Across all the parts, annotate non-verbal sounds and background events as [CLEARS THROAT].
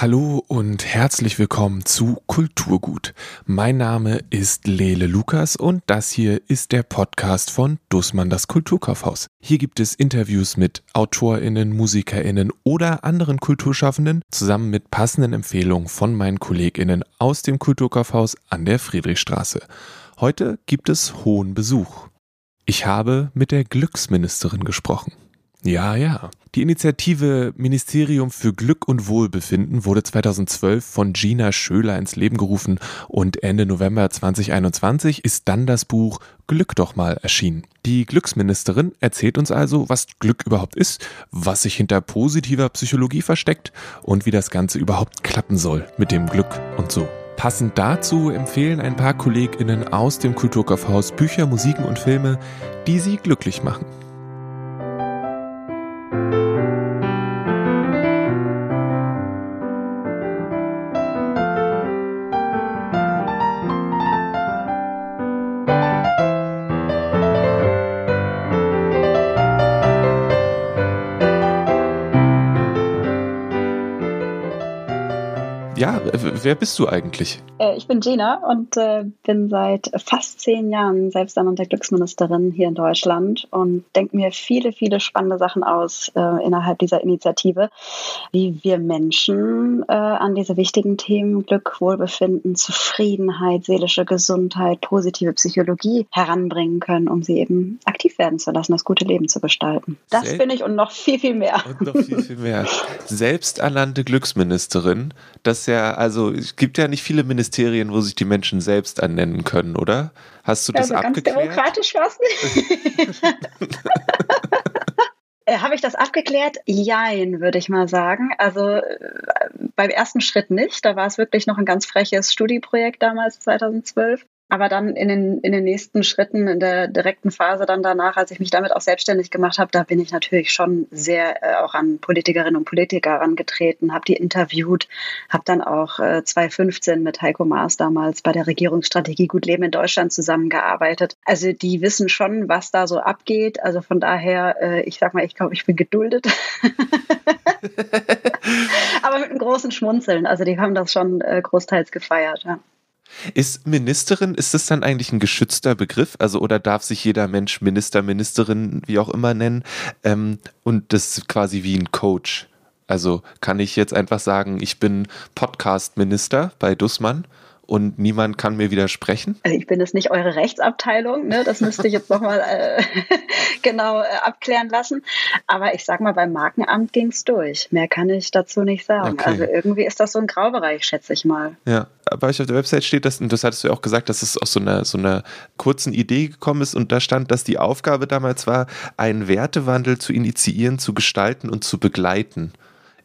Hallo und herzlich willkommen zu Kulturgut. Mein Name ist Lele Lukas und das hier ist der Podcast von Dussmann das Kulturkaufhaus. Hier gibt es Interviews mit AutorInnen, MusikerInnen oder anderen Kulturschaffenden zusammen mit passenden Empfehlungen von meinen KollegInnen aus dem Kulturkaufhaus an der Friedrichstraße. Heute gibt es hohen Besuch. Ich habe mit der Glücksministerin gesprochen. Ja, ja. Die Initiative Ministerium für Glück und Wohlbefinden wurde 2012 von Gina Schöler ins Leben gerufen und Ende November 2021 ist dann das Buch Glück doch mal erschienen. Die Glücksministerin erzählt uns also, was Glück überhaupt ist, was sich hinter positiver Psychologie versteckt und wie das Ganze überhaupt klappen soll mit dem Glück und so. Passend dazu empfehlen ein paar KollegInnen aus dem Kulturkaufhaus Bücher, Musiken und Filme, die sie glücklich machen. Ja, wer bist du eigentlich? Äh, ich bin Gina und äh, bin seit fast zehn Jahren selbsternannte Glücksministerin hier in Deutschland und denke mir viele, viele spannende Sachen aus äh, innerhalb dieser Initiative, wie wir Menschen äh, an diese wichtigen Themen Glück, Wohlbefinden, Zufriedenheit, seelische Gesundheit, positive Psychologie heranbringen können, um sie eben aktiv werden zu lassen, das gute Leben zu gestalten. Das Sel bin ich und noch viel, viel mehr. Und noch viel, viel mehr. [LAUGHS] Selbsternannte Glücksministerin, das ja, also es gibt ja nicht viele Ministerien, wo sich die Menschen selbst ernennen können, oder? Hast du das also abgeklärt? Ganz demokratisch was [LAUGHS] äh, Habe ich das abgeklärt? Jein, würde ich mal sagen. Also äh, beim ersten Schritt nicht. Da war es wirklich noch ein ganz freches Studieprojekt damals, 2012. Aber dann in den, in den nächsten Schritten, in der direkten Phase dann danach, als ich mich damit auch selbstständig gemacht habe, da bin ich natürlich schon sehr äh, auch an Politikerinnen und Politiker herangetreten, habe die interviewt, habe dann auch äh, 2015 mit Heiko Maas damals bei der Regierungsstrategie Gut Leben in Deutschland zusammengearbeitet. Also die wissen schon, was da so abgeht. Also von daher, äh, ich sag mal, ich glaube, ich bin geduldet. [LAUGHS] [LAUGHS] Aber mit einem großen Schmunzeln. Also die haben das schon äh, großteils gefeiert. Ja. Ist Ministerin, ist das dann eigentlich ein geschützter Begriff? Also, oder darf sich jeder Mensch Minister, Ministerin, wie auch immer nennen? Ähm, und das ist quasi wie ein Coach. Also kann ich jetzt einfach sagen, ich bin Podcast-Minister bei Dussmann und niemand kann mir widersprechen? Also ich bin jetzt nicht eure Rechtsabteilung, ne? das müsste ich jetzt nochmal äh, [LAUGHS] genau äh, abklären lassen. Aber ich sag mal, beim Markenamt ging es durch. Mehr kann ich dazu nicht sagen. Okay. Also irgendwie ist das so ein Graubereich, schätze ich mal. Ja, bei euch auf der Website steht das, und das hattest du ja auch gesagt, dass es aus so einer, so einer kurzen Idee gekommen ist und da stand, dass die Aufgabe damals war, einen Wertewandel zu initiieren, zu gestalten und zu begleiten.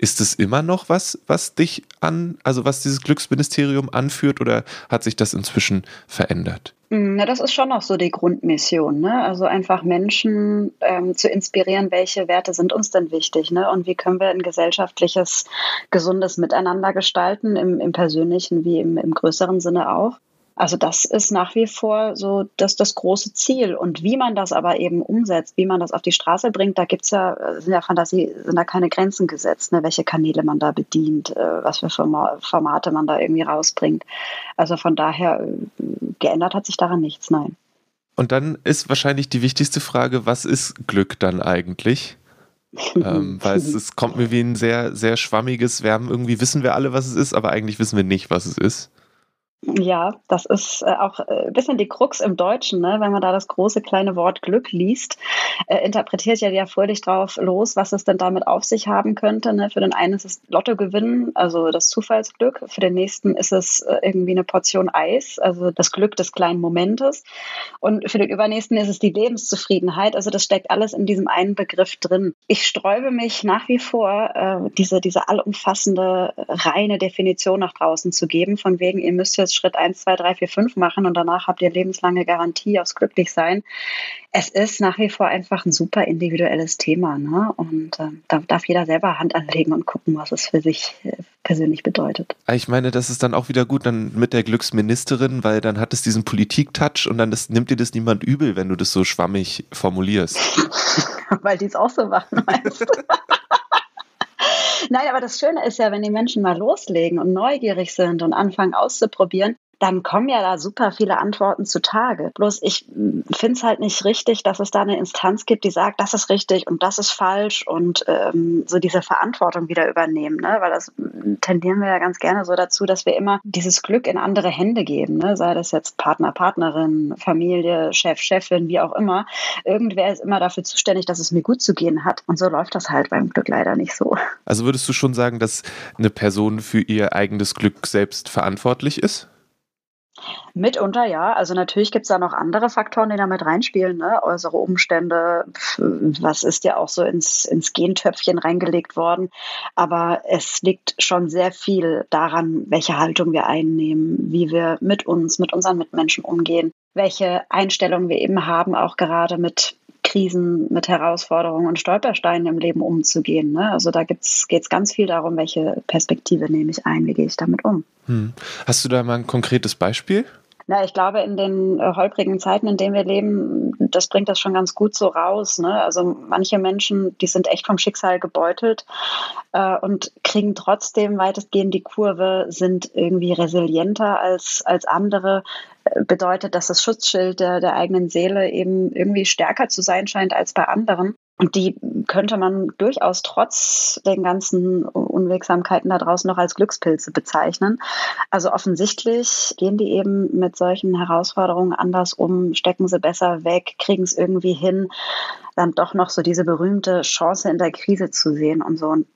Ist es immer noch was, was dich an, also was dieses Glücksministerium anführt oder hat sich das inzwischen verändert? Mm, na, das ist schon noch so die Grundmission. Ne? Also einfach Menschen ähm, zu inspirieren, welche Werte sind uns denn wichtig ne? und wie können wir ein gesellschaftliches, gesundes Miteinander gestalten, im, im persönlichen wie im, im größeren Sinne auch. Also das ist nach wie vor so das, das große Ziel. Und wie man das aber eben umsetzt, wie man das auf die Straße bringt, da gibt's ja, sind ja Fantasie, sind da keine Grenzen gesetzt, ne? welche Kanäle man da bedient, äh, was für Formate man da irgendwie rausbringt. Also von daher äh, geändert hat sich daran nichts, nein. Und dann ist wahrscheinlich die wichtigste Frage, was ist Glück dann eigentlich? [LAUGHS] ähm, weil es, es kommt mir wie ein sehr, sehr schwammiges, wir haben irgendwie wissen wir alle, was es ist, aber eigentlich wissen wir nicht, was es ist. Ja, das ist äh, auch äh, ein bisschen die Krux im Deutschen, ne? wenn man da das große kleine Wort Glück liest, äh, interpretiert ja ja fröhlich drauf los, was es denn damit auf sich haben könnte. Ne? Für den einen ist es Lottogewinn, also das Zufallsglück. Für den nächsten ist es äh, irgendwie eine Portion Eis, also das Glück des kleinen Momentes. Und für den übernächsten ist es die Lebenszufriedenheit. Also das steckt alles in diesem einen Begriff drin. Ich sträube mich nach wie vor, diese, diese allumfassende, reine Definition nach draußen zu geben, von wegen, ihr müsst jetzt Schritt 1, 2, 3, 4, 5 machen und danach habt ihr lebenslange Garantie aufs Glücklichsein. Es ist nach wie vor einfach ein super individuelles Thema. Ne? Und äh, da darf jeder selber Hand anlegen und gucken, was es für sich äh, persönlich bedeutet. Ah, ich meine, das ist dann auch wieder gut dann mit der Glücksministerin, weil dann hat es diesen Politik-Touch und dann das, nimmt dir das niemand übel, wenn du das so schwammig formulierst. [LAUGHS] weil die es auch so machen, meinst du? Nein, aber das Schöne ist ja, wenn die Menschen mal loslegen und neugierig sind und anfangen auszuprobieren, dann kommen ja da super viele Antworten zutage. Bloß ich finde es halt nicht richtig, dass es da eine Instanz gibt, die sagt, das ist richtig und das ist falsch und ähm, so diese Verantwortung wieder übernehmen. Ne? Weil das tendieren wir ja ganz gerne so dazu, dass wir immer dieses Glück in andere Hände geben. Ne? Sei das jetzt Partner, Partnerin, Familie, Chef, Chefin, wie auch immer. Irgendwer ist immer dafür zuständig, dass es mir gut zu gehen hat. Und so läuft das halt beim Glück leider nicht so. Also würdest du schon sagen, dass eine Person für ihr eigenes Glück selbst verantwortlich ist? Mitunter ja. Also natürlich gibt es da noch andere Faktoren, die da mit reinspielen, ne? äußere Umstände, was ist ja auch so ins, ins Gentöpfchen reingelegt worden. Aber es liegt schon sehr viel daran, welche Haltung wir einnehmen, wie wir mit uns, mit unseren Mitmenschen umgehen, welche Einstellungen wir eben haben, auch gerade mit Krisen, mit Herausforderungen und Stolpersteinen im Leben umzugehen. Ne? Also da geht es ganz viel darum, welche Perspektive nehme ich ein, wie gehe ich damit um. Hm. Hast du da mal ein konkretes Beispiel? Na, ich glaube, in den äh, holprigen Zeiten, in denen wir leben, das bringt das schon ganz gut so raus. Ne? Also manche Menschen, die sind echt vom Schicksal gebeutelt äh, und kriegen trotzdem weitestgehend die Kurve, sind irgendwie resilienter als, als andere. Äh, bedeutet, dass das Schutzschild der, der eigenen Seele eben irgendwie stärker zu sein scheint als bei anderen. Und die könnte man durchaus trotz den ganzen Unwegsamkeiten da draußen noch als Glückspilze bezeichnen. Also offensichtlich gehen die eben mit solchen Herausforderungen anders um, stecken sie besser weg, kriegen es irgendwie hin, dann doch noch so diese berühmte Chance in der Krise zu sehen und so. Und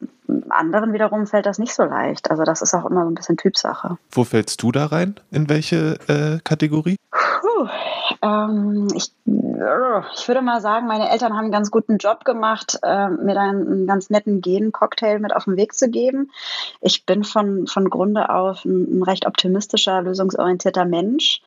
anderen wiederum fällt das nicht so leicht. Also das ist auch immer so ein bisschen Typsache. Wo fällst du da rein? In welche äh, Kategorie? Puh, ähm, ich, ich würde mal sagen, meine Eltern haben einen ganz guten Job gemacht, äh, mir da einen, ganz netten Gen-Cocktail mit auf den Weg zu geben. Ich bin von, von Grunde auf ein, ein recht optimistischer, lösungsorientierter Mensch.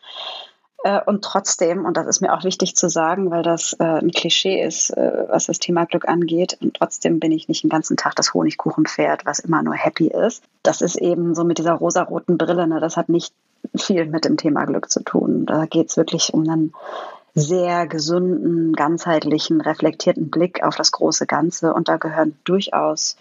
Äh, und trotzdem, und das ist mir auch wichtig zu sagen, weil das äh, ein Klischee ist, äh, was das Thema Glück angeht, und trotzdem bin ich nicht den ganzen Tag das Honigkuchenpferd, was immer nur happy ist. Das ist eben so mit dieser rosaroten Brille, ne? das hat nicht viel mit dem Thema Glück zu tun. Da geht es wirklich um einen sehr gesunden, ganzheitlichen, reflektierten Blick auf das große Ganze. Und da gehören durchaus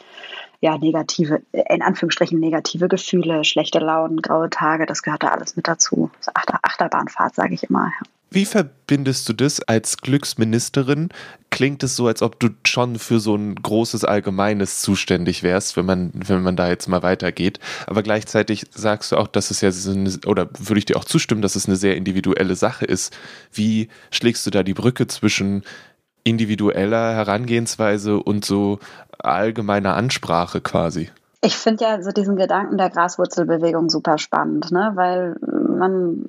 ja, negative, in Anführungsstrichen negative Gefühle, schlechte Launen, graue Tage, das gehört da alles mit dazu. Achter, Achterbahnfahrt, sage ich immer. Wie verbindest du das als Glücksministerin? Klingt es so, als ob du schon für so ein großes Allgemeines zuständig wärst, wenn man, wenn man da jetzt mal weitergeht. Aber gleichzeitig sagst du auch, dass es ja, eine, oder würde ich dir auch zustimmen, dass es eine sehr individuelle Sache ist. Wie schlägst du da die Brücke zwischen individueller Herangehensweise und so allgemeiner Ansprache quasi? Ich finde ja so diesen Gedanken der Graswurzelbewegung super spannend, ne? weil man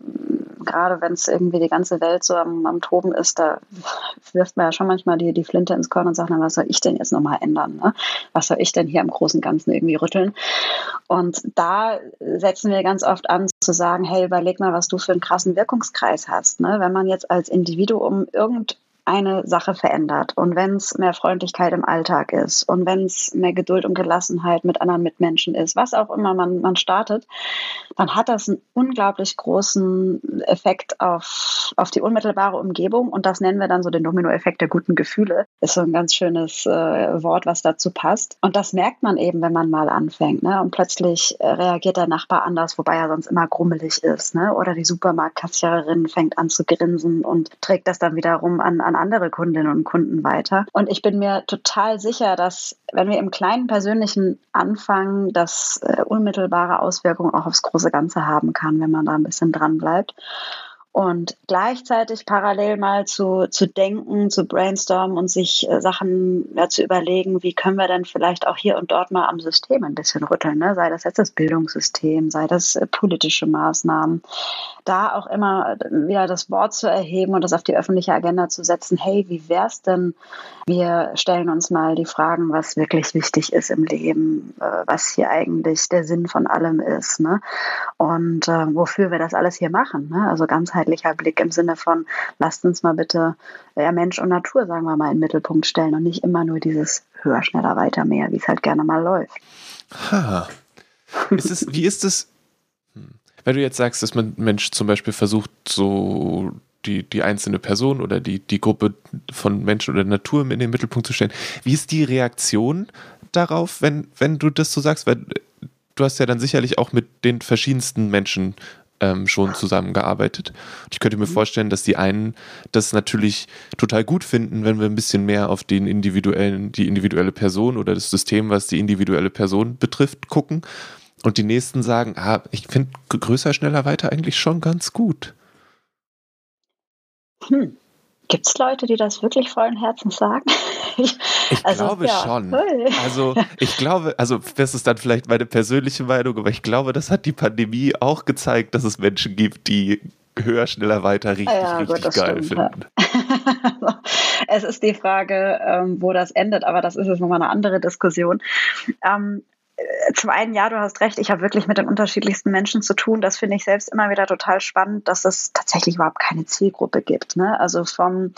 gerade wenn es irgendwie die ganze Welt so am, am, Toben ist, da wirft man ja schon manchmal die, die Flinte ins Korn und sagt, na, was soll ich denn jetzt nochmal ändern? Ne? Was soll ich denn hier im Großen und Ganzen irgendwie rütteln? Und da setzen wir ganz oft an zu sagen, hey, überleg mal, was du für einen krassen Wirkungskreis hast. Ne? Wenn man jetzt als Individuum irgend eine Sache verändert. Und wenn es mehr Freundlichkeit im Alltag ist und wenn es mehr Geduld und Gelassenheit mit anderen Mitmenschen ist, was auch immer man, man startet, dann hat das einen unglaublich großen Effekt auf, auf die unmittelbare Umgebung. Und das nennen wir dann so den Dominoeffekt der guten Gefühle. Ist so ein ganz schönes äh, Wort, was dazu passt. Und das merkt man eben, wenn man mal anfängt. Ne? Und plötzlich äh, reagiert der Nachbar anders, wobei er sonst immer grummelig ist. Ne? Oder die Supermarktkassiererin fängt an zu grinsen und trägt das dann wiederum an, an an andere Kundinnen und Kunden weiter. Und ich bin mir total sicher, dass wenn wir im kleinen Persönlichen anfangen, das äh, unmittelbare Auswirkungen auch aufs große Ganze haben kann, wenn man da ein bisschen dran bleibt und gleichzeitig parallel mal zu, zu denken, zu brainstormen und sich äh, Sachen ja, zu überlegen, wie können wir denn vielleicht auch hier und dort mal am System ein bisschen rütteln, ne? sei das jetzt das Bildungssystem, sei das äh, politische Maßnahmen, da auch immer wieder das Wort zu erheben und das auf die öffentliche Agenda zu setzen, hey, wie wär's denn, wir stellen uns mal die Fragen, was wirklich wichtig ist im Leben, äh, was hier eigentlich der Sinn von allem ist ne? und äh, wofür wir das alles hier machen, ne? also ganz ganzheitlicher Blick im Sinne von, lasst uns mal bitte ja, Mensch und Natur, sagen wir mal, in den Mittelpunkt stellen und nicht immer nur dieses höher, schneller, weiter, mehr, wie es halt gerne mal läuft. Ha. Ist es, wie ist es, hm. wenn du jetzt sagst, dass man Mensch zum Beispiel versucht, so die, die einzelne Person oder die, die Gruppe von Menschen oder Natur in den Mittelpunkt zu stellen, wie ist die Reaktion darauf, wenn, wenn du das so sagst? Weil du hast ja dann sicherlich auch mit den verschiedensten Menschen ähm, schon zusammengearbeitet. Und ich könnte mir mhm. vorstellen, dass die einen das natürlich total gut finden, wenn wir ein bisschen mehr auf den individuellen, die individuelle Person oder das System, was die individuelle Person betrifft, gucken. Und die nächsten sagen, ah, ich finde größer, schneller, weiter eigentlich schon ganz gut. Hm. Gibt es Leute, die das wirklich vollen Herzens sagen? ich, ich [LAUGHS] also, glaube ja. schon. Also ich glaube, also das ist dann vielleicht meine persönliche Meinung, aber ich glaube, das hat die Pandemie auch gezeigt, dass es Menschen gibt, die höher, schneller, weiter richtig, ja, richtig gut, geil stimmt, finden. Ja. [LAUGHS] es ist die Frage, ähm, wo das endet, aber das ist jetzt nochmal eine andere Diskussion. Ähm, zum einen, ja, du hast recht, ich habe wirklich mit den unterschiedlichsten Menschen zu tun. Das finde ich selbst immer wieder total spannend, dass es tatsächlich überhaupt keine Zielgruppe gibt. Ne? Also vom,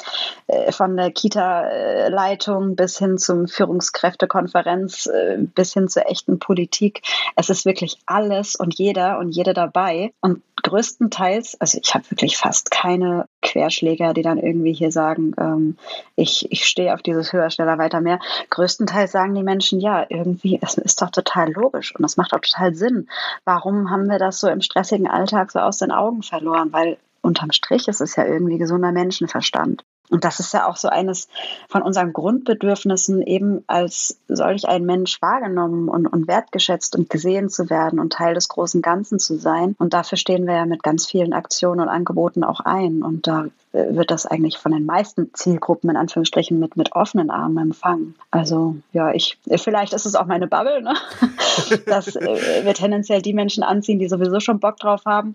äh, von der Kita-Leitung bis hin zum Führungskräftekonferenz, äh, bis hin zur echten Politik. Es ist wirklich alles und jeder und jede dabei. Und größtenteils, also ich habe wirklich fast keine Querschläger, die dann irgendwie hier sagen, ähm, ich, ich stehe auf dieses höher, schneller, weiter, mehr. Größtenteils sagen die Menschen, ja, irgendwie, es ist doch total logisch und das macht auch total Sinn. Warum haben wir das so im stressigen Alltag so aus den Augen verloren? Weil unterm Strich ist es ja irgendwie gesunder Menschenverstand. Und das ist ja auch so eines von unseren Grundbedürfnissen, eben als solch ein Mensch wahrgenommen und, und wertgeschätzt und gesehen zu werden und Teil des großen Ganzen zu sein. Und dafür stehen wir ja mit ganz vielen Aktionen und Angeboten auch ein. Und da wird das eigentlich von den meisten Zielgruppen in Anführungsstrichen mit, mit offenen Armen empfangen. Also ja, ich, vielleicht ist es auch meine Bubble, ne? [LAUGHS] dass äh, wir tendenziell die Menschen anziehen, die sowieso schon Bock drauf haben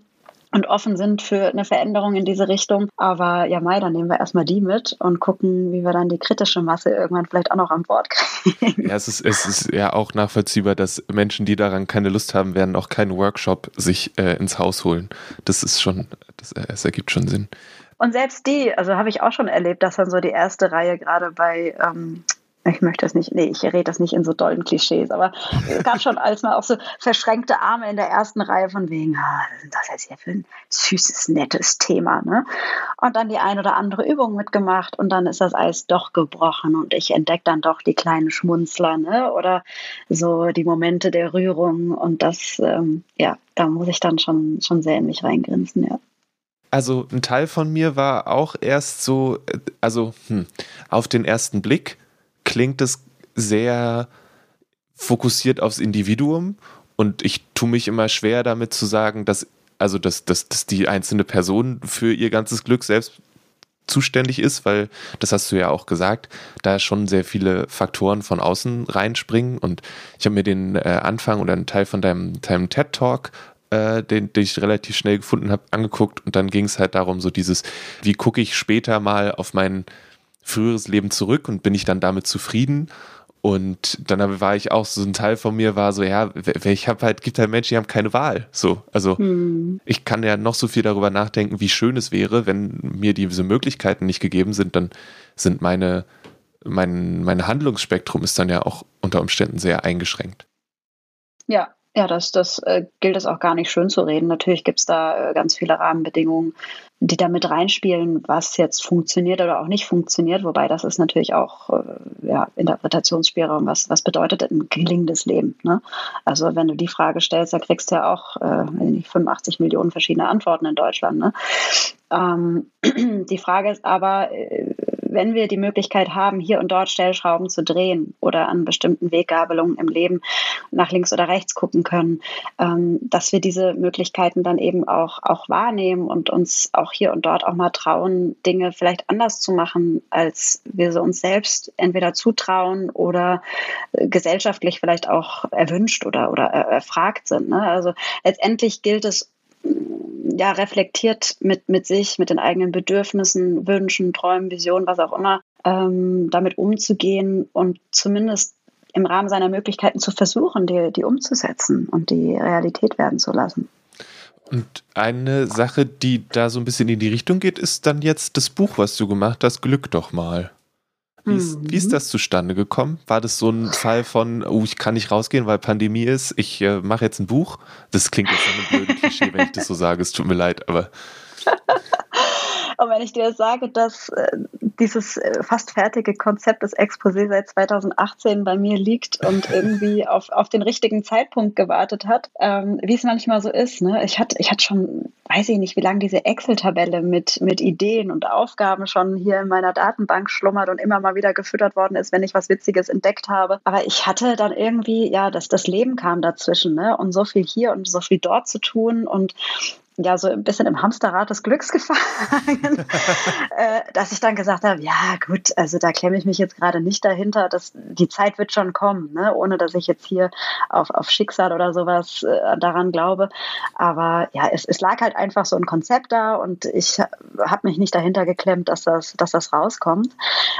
und offen sind für eine Veränderung in diese Richtung. Aber ja, Mai, dann nehmen wir erstmal die mit und gucken, wie wir dann die kritische Masse irgendwann vielleicht auch noch an Bord kriegen. Ja, es ist, es ist ja auch nachvollziehbar, dass Menschen, die daran keine Lust haben, werden auch keinen Workshop sich äh, ins Haus holen. Das ist schon, das, äh, es ergibt schon Sinn. Und selbst die, also habe ich auch schon erlebt, dass dann so die erste Reihe gerade bei ähm, ich möchte das nicht, nee, ich rede das nicht in so dollen Klischees, aber es gab schon als mal auch so verschränkte Arme in der ersten Reihe von wegen, ah, was ist das jetzt hier für ein süßes, nettes Thema, ne? Und dann die ein oder andere Übung mitgemacht und dann ist das Eis doch gebrochen und ich entdecke dann doch die kleinen Schmunzler, ne? Oder so die Momente der Rührung und das, ähm, ja, da muss ich dann schon, schon sehr in mich reingrinsen, ja. Also ein Teil von mir war auch erst so, äh, also hm, auf den ersten Blick klingt es sehr fokussiert aufs Individuum und ich tue mich immer schwer damit zu sagen, dass also dass, dass, dass die einzelne Person für ihr ganzes Glück selbst zuständig ist, weil, das hast du ja auch gesagt, da schon sehr viele Faktoren von außen reinspringen. Und ich habe mir den äh, Anfang oder einen Teil von deinem, deinem TED-Talk, äh, den, den ich relativ schnell gefunden habe, angeguckt. Und dann ging es halt darum, so dieses, wie gucke ich später mal auf meinen früheres Leben zurück und bin ich dann damit zufrieden. Und dann war ich auch so ein Teil von mir war so, ja, ich habe halt, gibt halt Menschen, die haben keine Wahl. So, also hm. ich kann ja noch so viel darüber nachdenken, wie schön es wäre, wenn mir diese Möglichkeiten nicht gegeben sind, dann sind meine, mein, mein Handlungsspektrum ist dann ja auch unter Umständen sehr eingeschränkt. Ja, ja, das, das äh, gilt es auch gar nicht schön zu reden. Natürlich gibt es da äh, ganz viele Rahmenbedingungen, die da mit reinspielen, was jetzt funktioniert oder auch nicht funktioniert. Wobei das ist natürlich auch äh, ja, Interpretationsspielraum. Was, was bedeutet ein gelingendes Leben? Ne? Also wenn du die Frage stellst, da kriegst du ja auch äh, 85 Millionen verschiedene Antworten in Deutschland. Ne? Ähm, [CLEARS THROAT] die Frage ist aber, äh, wenn wir die Möglichkeit haben, hier und dort Stellschrauben zu drehen oder an bestimmten Weggabelungen im Leben nach links oder rechts gucken können, ähm, dass wir diese Möglichkeiten dann eben auch, auch wahrnehmen und uns auch hier und dort auch mal trauen, Dinge vielleicht anders zu machen, als wir sie uns selbst entweder zutrauen oder äh, gesellschaftlich vielleicht auch erwünscht oder, oder erfragt sind. Ne? Also letztendlich gilt es ja, reflektiert mit, mit sich, mit den eigenen Bedürfnissen, Wünschen, Träumen, Visionen, was auch immer, ähm, damit umzugehen und zumindest im Rahmen seiner Möglichkeiten zu versuchen, die, die umzusetzen und die Realität werden zu lassen. Und eine Sache, die da so ein bisschen in die Richtung geht, ist dann jetzt das Buch, was du gemacht hast, Glück doch mal. Wie ist, wie ist, mhm. das zustande gekommen? War das so ein Fall von, oh, ich kann nicht rausgehen, weil Pandemie ist, ich äh, mache jetzt ein Buch? Das klingt jetzt so ein blödes Klischee, wenn ich das so sage, es tut mir leid, aber. [LAUGHS] Und wenn ich dir sage, dass äh, dieses äh, fast fertige Konzept des Exposé seit 2018 bei mir liegt und [LAUGHS] irgendwie auf, auf den richtigen Zeitpunkt gewartet hat, ähm, wie es manchmal so ist. Ne? Ich hatte ich hatte schon, weiß ich nicht, wie lange diese Excel-Tabelle mit, mit Ideen und Aufgaben schon hier in meiner Datenbank schlummert und immer mal wieder gefüttert worden ist, wenn ich was Witziges entdeckt habe. Aber ich hatte dann irgendwie, ja, das, das Leben kam dazwischen ne? und so viel hier und so viel dort zu tun und ja so ein bisschen im Hamsterrad des Glücks gefangen, [LAUGHS] äh, dass ich dann gesagt habe, ja gut, also da klemme ich mich jetzt gerade nicht dahinter, dass die Zeit wird schon kommen, ne? ohne dass ich jetzt hier auf, auf Schicksal oder sowas äh, daran glaube. Aber ja, es, es lag halt einfach so ein Konzept da und ich habe mich nicht dahinter geklemmt, dass das, dass das rauskommt.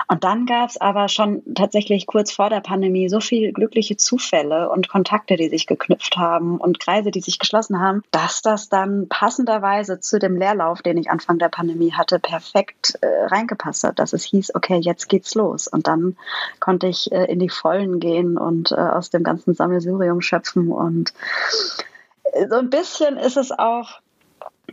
Und dann gab es aber schon tatsächlich kurz vor der Pandemie so viele glückliche Zufälle und Kontakte, die sich geknüpft haben und Kreise, die sich geschlossen haben, dass das dann passt passenderweise zu dem Leerlauf, den ich Anfang der Pandemie hatte, perfekt äh, reingepasst hat, dass es hieß, okay, jetzt geht's los. Und dann konnte ich äh, in die Vollen gehen und äh, aus dem ganzen Sammelsurium schöpfen. Und äh, so ein bisschen ist es auch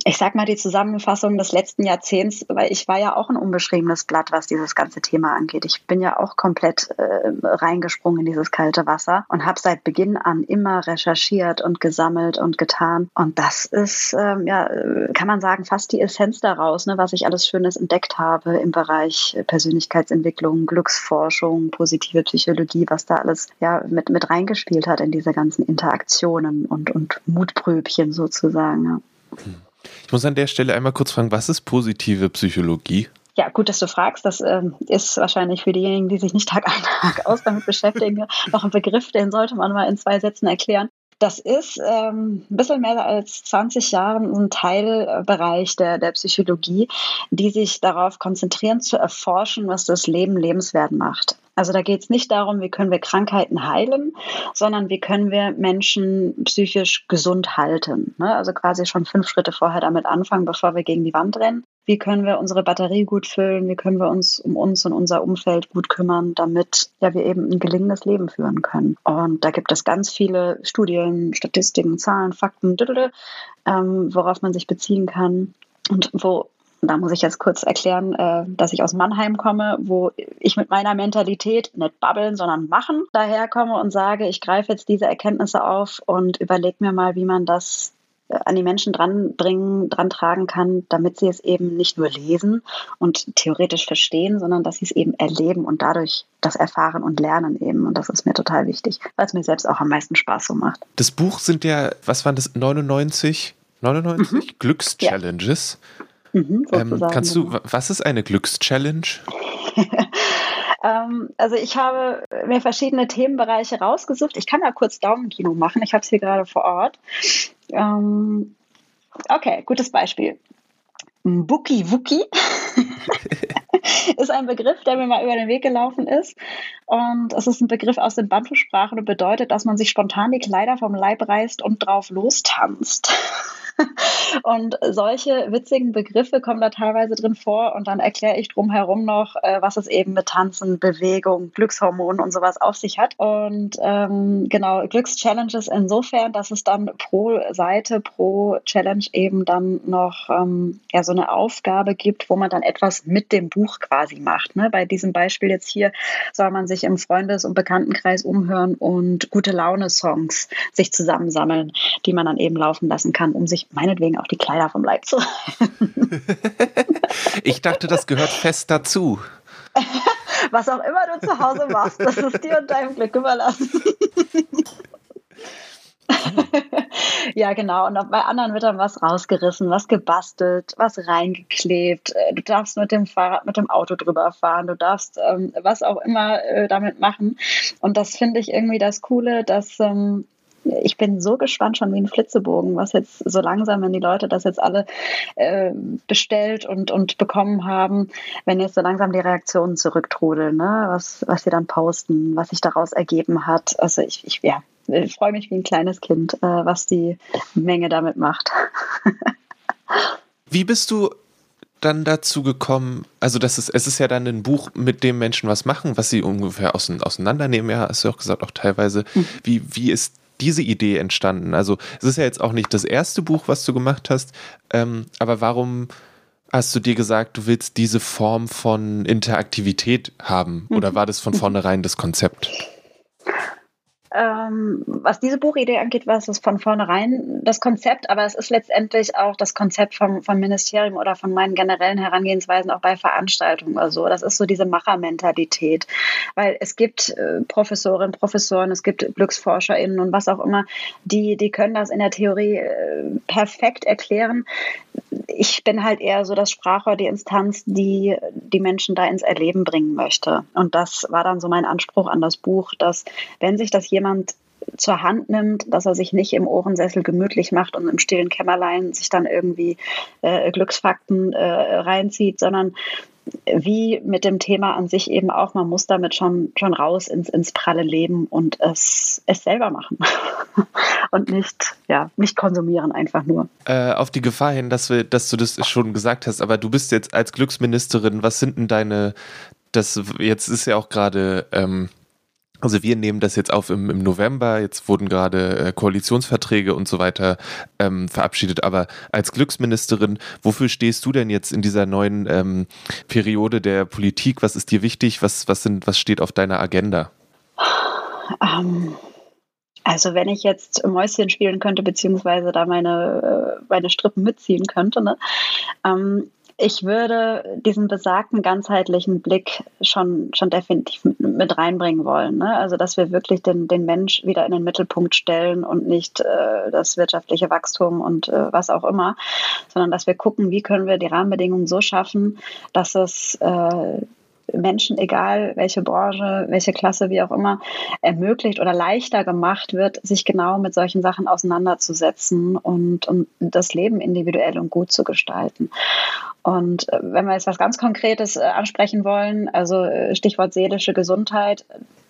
ich sag mal, die Zusammenfassung des letzten Jahrzehnts, weil ich war ja auch ein unbeschriebenes Blatt, was dieses ganze Thema angeht. Ich bin ja auch komplett äh, reingesprungen in dieses kalte Wasser und habe seit Beginn an immer recherchiert und gesammelt und getan. Und das ist, ähm, ja, kann man sagen, fast die Essenz daraus, ne, was ich alles Schönes entdeckt habe im Bereich Persönlichkeitsentwicklung, Glücksforschung, positive Psychologie, was da alles ja mit, mit reingespielt hat in diese ganzen Interaktionen und, und Mutpröbchen sozusagen. Ja. Hm. Ich muss an der Stelle einmal kurz fragen, was ist positive Psychologie? Ja, gut, dass du fragst. Das ähm, ist wahrscheinlich für diejenigen, die sich nicht Tag ein, Tag aus damit beschäftigen, [LAUGHS] noch ein Begriff, den sollte man mal in zwei Sätzen erklären. Das ist ähm, ein bisschen mehr als 20 Jahre ein Teilbereich der, der Psychologie, die sich darauf konzentrieren, zu erforschen, was das Leben lebenswert macht. Also da geht es nicht darum, wie können wir Krankheiten heilen, sondern wie können wir Menschen psychisch gesund halten. Ne? Also quasi schon fünf Schritte vorher damit anfangen, bevor wir gegen die Wand rennen. Wie können wir unsere Batterie gut füllen? Wie können wir uns um uns und unser Umfeld gut kümmern, damit ja, wir eben ein gelingendes Leben führen können? Und da gibt es ganz viele Studien, Statistiken, Zahlen, Fakten, ähm, worauf man sich beziehen kann und wo da muss ich jetzt kurz erklären, äh, dass ich aus Mannheim komme, wo ich mit meiner Mentalität nicht babbeln, sondern machen daherkomme und sage, ich greife jetzt diese Erkenntnisse auf und überlege mir mal, wie man das äh, an die Menschen dranbringen, dran tragen kann, damit sie es eben nicht nur lesen und theoretisch verstehen, sondern dass sie es eben erleben und dadurch das erfahren und lernen eben. Und das ist mir total wichtig, weil es mir selbst auch am meisten Spaß so macht. Das Buch sind ja, was waren das, 99? 99 mhm. Glückschallenges. Ja. Mhm, ähm, kannst du, genau. was ist eine Glückschallenge? [LAUGHS] ähm, also ich habe mir verschiedene Themenbereiche rausgesucht. Ich kann mal kurz Daumenkino machen. Ich habe es hier gerade vor Ort. Ähm, okay, gutes Beispiel. Buki Wuki [LAUGHS] ist ein Begriff, der mir mal über den Weg gelaufen ist. Und es ist ein Begriff aus den Bantu-Sprachen und bedeutet, dass man sich spontan die Kleider vom Leib reißt und drauf lostanzt. [LAUGHS] und solche witzigen Begriffe kommen da teilweise drin vor und dann erkläre ich drumherum noch, äh, was es eben mit Tanzen, Bewegung, Glückshormonen und sowas auf sich hat. Und ähm, genau, Glückschallenges insofern, dass es dann pro Seite, pro Challenge eben dann noch ähm, ja, so eine Aufgabe gibt, wo man dann etwas mit dem Buch quasi macht. Ne? Bei diesem Beispiel jetzt hier soll man sich im Freundes- und Bekanntenkreis umhören und gute Laune-Songs sich zusammensammeln, die man dann eben laufen lassen kann, um sich meinetwegen auch die Kleider vom Leib zu Ich dachte, das gehört fest dazu. [LAUGHS] Was auch immer du zu Hause machst, das ist dir und deinem Glück überlassen. [LAUGHS] ja, genau. Und bei anderen wird dann was rausgerissen, was gebastelt, was reingeklebt. Äh, du darfst mit dem Fahrrad, mit dem Auto drüber fahren. Du darfst ähm, was auch immer äh, damit machen. Und das finde ich irgendwie das Coole, dass ähm, ich bin so gespannt schon wie ein Flitzebogen, was jetzt so langsam, wenn die Leute das jetzt alle äh, bestellt und, und bekommen haben, wenn jetzt so langsam die Reaktionen zurücktrudeln, ne? was, was sie dann posten, was sich daraus ergeben hat. Also ich, ich ja, ich freue mich wie ein kleines Kind, äh, was die Menge damit macht. wie bist du dann dazu gekommen, also das ist, es ist ja dann ein Buch, mit dem Menschen was machen, was sie ungefähr auseinandernehmen, ja, hast du auch gesagt, auch teilweise. Mhm. Wie, wie ist diese Idee entstanden? Also es ist ja jetzt auch nicht das erste Buch, was du gemacht hast, ähm, aber warum, hast du dir gesagt, du willst diese Form von Interaktivität haben? Oder mhm. war das von vornherein das Konzept? Ähm, was diese Buchidee angeht, war es von vornherein das Konzept, aber es ist letztendlich auch das Konzept vom, vom Ministerium oder von meinen generellen Herangehensweisen auch bei Veranstaltungen oder so. Das ist so diese Machermentalität, weil es gibt äh, Professorinnen, Professoren, es gibt GlücksforscherInnen und was auch immer, die, die können das in der Theorie äh, perfekt erklären. Ich bin halt eher so das Sprachrohr, die Instanz, die die Menschen da ins Erleben bringen möchte. Und das war dann so mein Anspruch an das Buch, dass wenn sich das jemand zur Hand nimmt, dass er sich nicht im Ohrensessel gemütlich macht und im stillen Kämmerlein sich dann irgendwie äh, Glücksfakten äh, reinzieht, sondern wie mit dem Thema an sich eben auch, man muss damit schon, schon raus ins, ins pralle Leben und es, es selber machen [LAUGHS] und nicht, ja, nicht konsumieren einfach nur. Äh, auf die Gefahr hin, dass, wir, dass du das schon gesagt hast, aber du bist jetzt als Glücksministerin, was sind denn deine, das jetzt ist ja auch gerade ähm, also wir nehmen das jetzt auf im, im November, jetzt wurden gerade äh, Koalitionsverträge und so weiter ähm, verabschiedet, aber als Glücksministerin, wofür stehst du denn jetzt in dieser neuen ähm, Periode der Politik? Was ist dir wichtig? Was, was, sind, was steht auf deiner Agenda? Ähm, also wenn ich jetzt Mäuschen spielen könnte, beziehungsweise da meine, äh, meine Strippen mitziehen könnte, ne? Ich würde diesen besagten ganzheitlichen Blick schon, schon definitiv mit reinbringen wollen. Ne? Also, dass wir wirklich den, den Mensch wieder in den Mittelpunkt stellen und nicht äh, das wirtschaftliche Wachstum und äh, was auch immer, sondern dass wir gucken, wie können wir die Rahmenbedingungen so schaffen, dass es äh, Menschen, egal welche Branche, welche Klasse, wie auch immer, ermöglicht oder leichter gemacht wird, sich genau mit solchen Sachen auseinanderzusetzen und, und das Leben individuell und gut zu gestalten. Und äh, wenn wir jetzt was ganz Konkretes äh, ansprechen wollen, also äh, Stichwort seelische Gesundheit,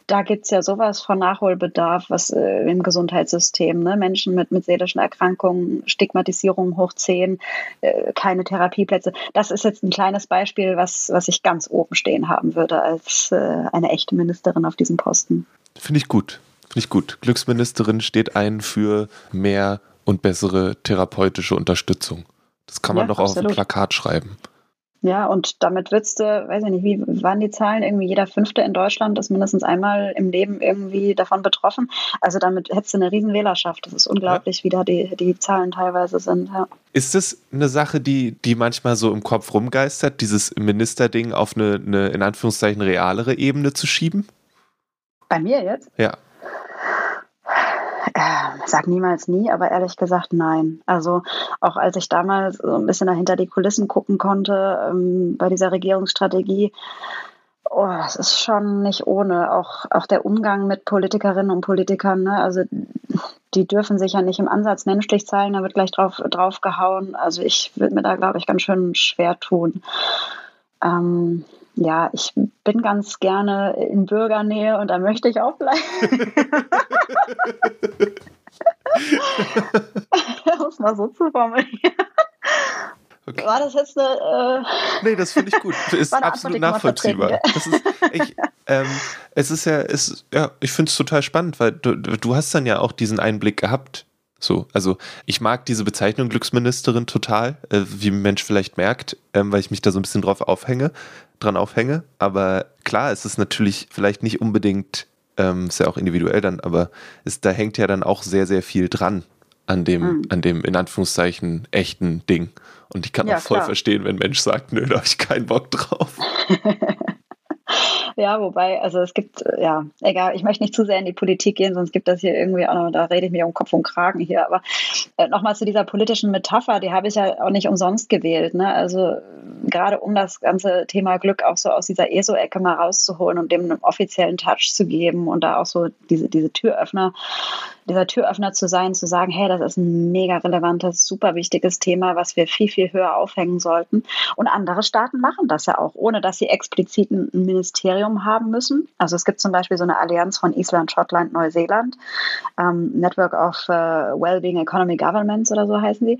da gibt es ja sowas von Nachholbedarf, was äh, im Gesundheitssystem, ne? Menschen mit, mit seelischen Erkrankungen, Stigmatisierung hoch 10, äh, keine Therapieplätze. Das ist jetzt ein kleines Beispiel, was, was ich ganz oben stehen haben würde als äh, eine echte Ministerin auf diesem Posten. Finde ich gut. Finde ich gut. Glücksministerin steht ein für mehr und bessere therapeutische Unterstützung. Das kann man ja, doch auch auf ein Plakat schreiben. Ja, und damit würdest du, weiß ich nicht, wie waren die Zahlen? Irgendwie jeder Fünfte in Deutschland ist mindestens einmal im Leben irgendwie davon betroffen. Also damit hättest du eine riesen Wählerschaft. Das ist unglaublich, ja. wie da die, die Zahlen teilweise sind. Ja. Ist das eine Sache, die, die manchmal so im Kopf rumgeistert, dieses Ministerding auf eine, eine in Anführungszeichen realere Ebene zu schieben? Bei mir jetzt? Ja. Äh, sag niemals nie, aber ehrlich gesagt nein. Also auch als ich damals so ein bisschen dahinter die Kulissen gucken konnte ähm, bei dieser Regierungsstrategie, oh, es ist schon nicht ohne. Auch, auch der Umgang mit Politikerinnen und Politikern, ne? also die dürfen sich ja nicht im Ansatz menschlich zeigen, da wird gleich drauf, drauf gehauen. Also ich würde mir da, glaube ich, ganz schön schwer tun. Ähm, ja, ich bin ganz gerne in Bürgernähe und da möchte ich auch bleiben. [LAUGHS] um es mal so zu formulieren. Okay. War das jetzt eine. Äh, nee, das finde ich gut. [LAUGHS] Ist absolut nachvollziehbar. Das ist, ich, ähm, es ist ja, es, ja ich finde es total spannend, weil du, du hast dann ja auch diesen Einblick gehabt. So, also ich mag diese Bezeichnung Glücksministerin total, äh, wie ein Mensch vielleicht merkt, ähm, weil ich mich da so ein bisschen drauf aufhänge, dran aufhänge. Aber klar, es ist natürlich vielleicht nicht unbedingt, ähm, ist ja auch individuell dann, aber es, da hängt ja dann auch sehr, sehr viel dran an dem, mhm. an dem in Anführungszeichen echten Ding. Und ich kann ja, auch voll klar. verstehen, wenn ein Mensch sagt, nö, da habe ich keinen Bock drauf. [LAUGHS] Ja, wobei, also es gibt, äh, ja, egal, ich möchte nicht zu sehr in die Politik gehen, sonst gibt das hier irgendwie auch noch, da rede ich mir um Kopf und Kragen hier. Aber äh, nochmal zu dieser politischen Metapher, die habe ich ja auch nicht umsonst gewählt. Ne? Also gerade um das ganze Thema Glück auch so aus dieser ESO-Ecke mal rauszuholen und dem einen offiziellen Touch zu geben und da auch so diese, diese Türöffner dieser Türöffner zu sein, zu sagen, hey, das ist ein mega relevantes, super wichtiges Thema, was wir viel, viel höher aufhängen sollten. Und andere Staaten machen das ja auch, ohne dass sie explizit ein Ministerium haben müssen. Also es gibt zum Beispiel so eine Allianz von Island, Schottland, Neuseeland, ähm, Network of uh, Wellbeing Economy Governments oder so heißen die.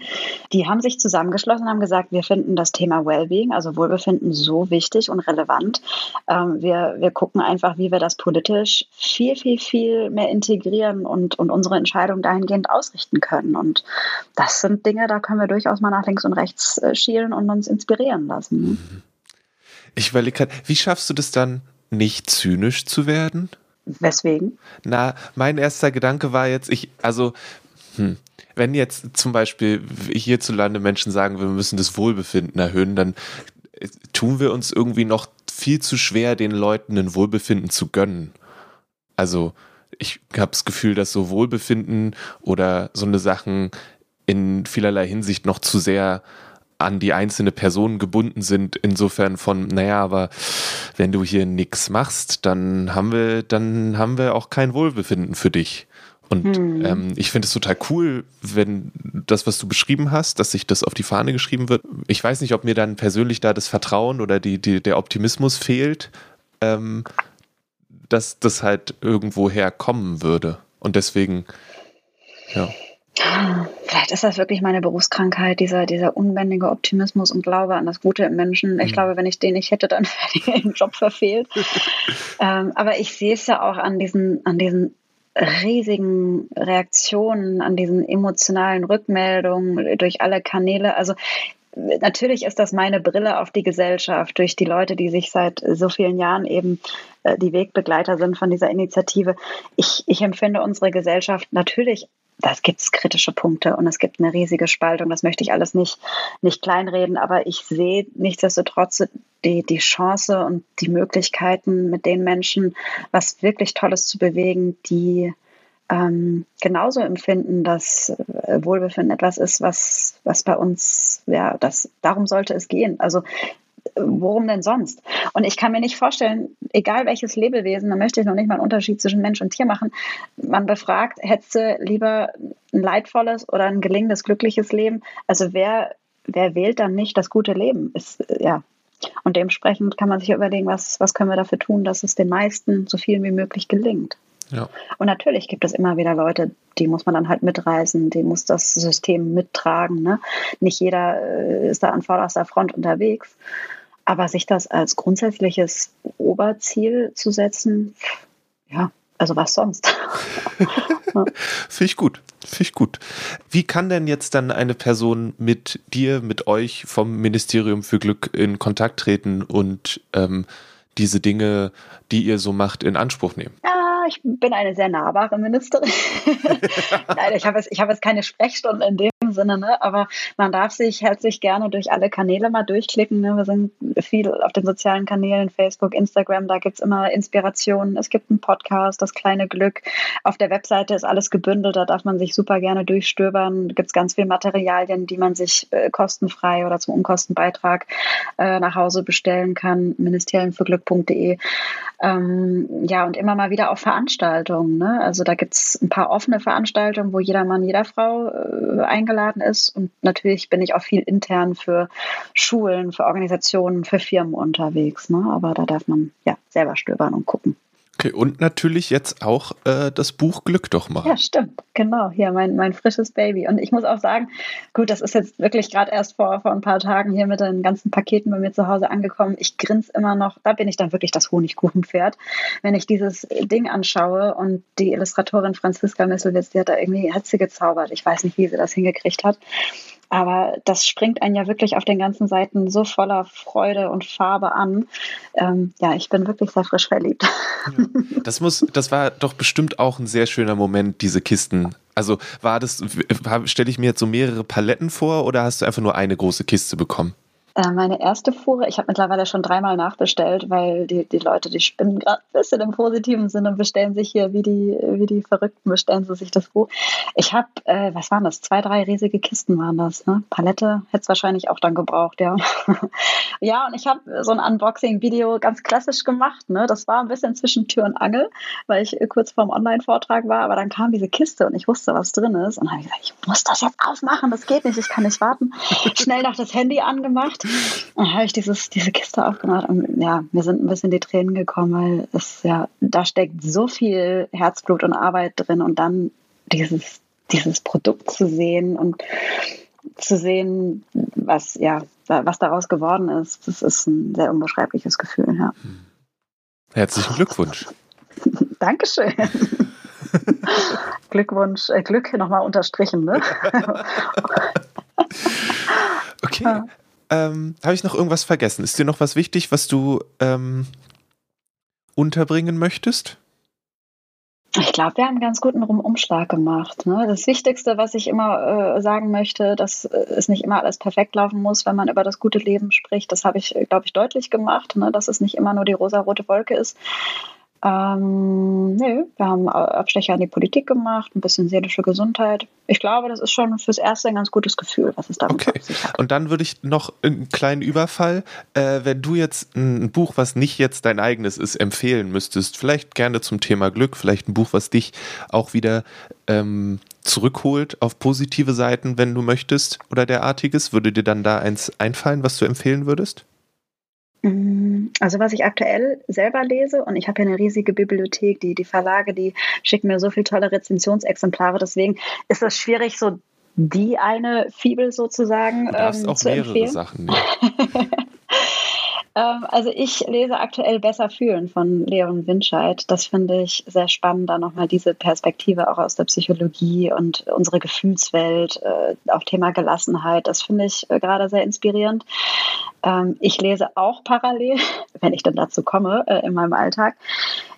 Die haben sich zusammengeschlossen und haben gesagt, wir finden das Thema Wellbeing, also Wohlbefinden, so wichtig und relevant. Ähm, wir, wir gucken einfach, wie wir das politisch viel, viel, viel mehr integrieren und, und unsere Entscheidung dahingehend ausrichten können. Und das sind Dinge, da können wir durchaus mal nach links und rechts äh, schielen und uns inspirieren lassen. Ich überlege wie schaffst du das dann, nicht zynisch zu werden? Weswegen? Na, mein erster Gedanke war jetzt, ich, also, hm, wenn jetzt zum Beispiel hierzulande Menschen sagen, wir müssen das Wohlbefinden erhöhen, dann äh, tun wir uns irgendwie noch viel zu schwer, den Leuten ein Wohlbefinden zu gönnen. Also, ich habe das Gefühl, dass so Wohlbefinden oder so eine Sachen in vielerlei Hinsicht noch zu sehr an die einzelne Person gebunden sind, insofern von, naja, aber wenn du hier nichts machst, dann haben wir, dann haben wir auch kein Wohlbefinden für dich. Und hm. ähm, ich finde es total cool, wenn das, was du beschrieben hast, dass sich das auf die Fahne geschrieben wird. Ich weiß nicht, ob mir dann persönlich da das Vertrauen oder die, die, der Optimismus fehlt, ähm, dass das halt irgendwo herkommen würde. Und deswegen, ja. Vielleicht ist das wirklich meine Berufskrankheit, dieser, dieser unbändige Optimismus und Glaube an das Gute im Menschen. Ich mhm. glaube, wenn ich den nicht hätte, dann hätte ich den Job verfehlt. [LAUGHS] ähm, aber ich sehe es ja auch an diesen, an diesen riesigen Reaktionen, an diesen emotionalen Rückmeldungen durch alle Kanäle. Also natürlich ist das meine Brille auf die Gesellschaft durch die Leute, die sich seit so vielen Jahren eben äh, die Wegbegleiter sind von dieser Initiative. Ich, ich empfinde unsere Gesellschaft natürlich das gibt es kritische Punkte und es gibt eine riesige Spaltung. Das möchte ich alles nicht, nicht kleinreden, aber ich sehe nichtsdestotrotz die, die Chance und die Möglichkeiten, mit den Menschen was wirklich Tolles zu bewegen, die ähm, genauso empfinden, dass äh, Wohlbefinden etwas ist, was, was bei uns, ja, das, darum sollte es gehen. Also worum denn sonst? Und ich kann mir nicht vorstellen, egal welches Lebewesen, da möchte ich noch nicht mal einen Unterschied zwischen Mensch und Tier machen. Man befragt, hättest du lieber ein leidvolles oder ein gelingendes, glückliches Leben? Also wer, wer wählt dann nicht das gute Leben? Ist, ja. Und dementsprechend kann man sich überlegen, was, was können wir dafür tun, dass es den meisten so viel wie möglich gelingt. Ja. Und natürlich gibt es immer wieder Leute, die muss man dann halt mitreißen, die muss das System mittragen. Ne? Nicht jeder äh, ist da an vorderster Front unterwegs. Aber sich das als grundsätzliches Oberziel zu setzen, ja, also was sonst? [LAUGHS] Finde ich gut. Finde ich gut. Wie kann denn jetzt dann eine Person mit dir, mit euch vom Ministerium für Glück in Kontakt treten und ähm, diese Dinge, die ihr so macht, in Anspruch nehmen? Ja, ich bin eine sehr nahbare Ministerin. [LAUGHS] Nein, ich habe jetzt, hab jetzt keine Sprechstunde in dem Sinne, ne? aber man darf sich herzlich gerne durch alle Kanäle mal durchklicken. Ne? Wir sind viel auf den sozialen Kanälen, Facebook, Instagram, da gibt es immer Inspirationen. Es gibt einen Podcast, das kleine Glück. Auf der Webseite ist alles gebündelt, da darf man sich super gerne durchstöbern. Da gibt es ganz viele Materialien, die man sich äh, kostenfrei oder zum Unkostenbeitrag äh, nach Hause bestellen kann. Ministeriumfürglück.de. Ähm, ja, und immer mal wieder auch Veranstaltungen. Ne? Also da gibt es ein paar offene Veranstaltungen, wo jeder Mann, jeder Frau äh, eingeladen ist. Und natürlich bin ich auch viel intern für Schulen, für Organisationen, für Firmen unterwegs. Ne? Aber da darf man ja selber stöbern und gucken. Okay, und natürlich jetzt auch äh, das Buch Glück doch mal. Ja, stimmt, genau. Hier mein, mein frisches Baby. Und ich muss auch sagen, gut, das ist jetzt wirklich gerade erst vor, vor ein paar Tagen hier mit den ganzen Paketen bei mir zu Hause angekommen. Ich grinse immer noch, da bin ich dann wirklich das Honigkuchenpferd, wenn ich dieses Ding anschaue und die Illustratorin Franziska Misselwitz, die hat da irgendwie Herze gezaubert. Ich weiß nicht, wie sie das hingekriegt hat. Aber das springt einen ja wirklich auf den ganzen Seiten so voller Freude und Farbe an. Ähm, ja, ich bin wirklich sehr frisch verliebt. [LAUGHS] Ja. Das muss, das war doch bestimmt auch ein sehr schöner Moment, diese Kisten. Also war das, stelle ich mir jetzt so mehrere Paletten vor oder hast du einfach nur eine große Kiste bekommen? Äh, meine erste Fuhre, ich habe mittlerweile schon dreimal nachbestellt, weil die, die Leute, die spinnen gerade ein bisschen im positiven Sinne und bestellen sich hier wie die, wie die Verrückten, bestellen sie sich das Buch. Ich habe, äh, was waren das? Zwei, drei riesige Kisten waren das. Ne? Palette hätte es wahrscheinlich auch dann gebraucht, ja. [LAUGHS] ja, und ich habe so ein Unboxing-Video ganz klassisch gemacht. Ne? Das war ein bisschen zwischen Tür und Angel, weil ich kurz vorm Online-Vortrag war, aber dann kam diese Kiste und ich wusste, was drin ist. Und habe ich gesagt, ich muss das jetzt aufmachen, das geht nicht, ich kann nicht warten. Schnell noch das Handy angemacht dann habe ich dieses, diese Kiste aufgemacht und ja, mir sind ein bisschen die Tränen gekommen, weil es ja, da steckt so viel Herzblut und Arbeit drin und dann dieses, dieses Produkt zu sehen und zu sehen, was, ja, was daraus geworden ist, das ist ein sehr unbeschreibliches Gefühl, ja. Herzlichen Glückwunsch. [LAUGHS] Dankeschön. Glückwunsch, äh, Glück nochmal unterstrichen. Ne? [LAUGHS] okay. Ähm, Habe ich noch irgendwas vergessen? Ist dir noch was wichtig, was du ähm, unterbringen möchtest? Ich glaube, wir haben einen ganz guten Umschlag gemacht. Ne? Das Wichtigste, was ich immer äh, sagen möchte, dass äh, es nicht immer alles perfekt laufen muss, wenn man über das gute Leben spricht. Das habe ich, glaube ich, deutlich gemacht, ne? dass es nicht immer nur die rosa-rote Wolke ist. Ähm, nö, wir haben Abstecher an die Politik gemacht, ein bisschen seelische Gesundheit. Ich glaube, das ist schon fürs Erste ein ganz gutes Gefühl, was es damit okay. hat. Und dann würde ich noch einen kleinen Überfall, äh, wenn du jetzt ein Buch, was nicht jetzt dein eigenes ist, empfehlen müsstest, vielleicht gerne zum Thema Glück, vielleicht ein Buch, was dich auch wieder ähm, zurückholt auf positive Seiten, wenn du möchtest oder derartiges, würde dir dann da eins einfallen, was du empfehlen würdest? Mm, also was ich aktuell selber lese und ich habe ja eine riesige Bibliothek, die, die Verlage, die schicken mir so viele tolle Rezensionsexemplare, deswegen ist es schwierig, so die eine Fibel sozusagen ähm, auch zu mehrere empfehlen. Sachen. [LAUGHS] Ähm, also ich lese aktuell Besser fühlen von Leon Winscheid. Das finde ich sehr spannend, da nochmal diese Perspektive auch aus der Psychologie und unsere Gefühlswelt, äh, auch Thema Gelassenheit. Das finde ich äh, gerade sehr inspirierend. Ähm, ich lese auch parallel, [LAUGHS] wenn ich dann dazu komme, äh, in meinem Alltag,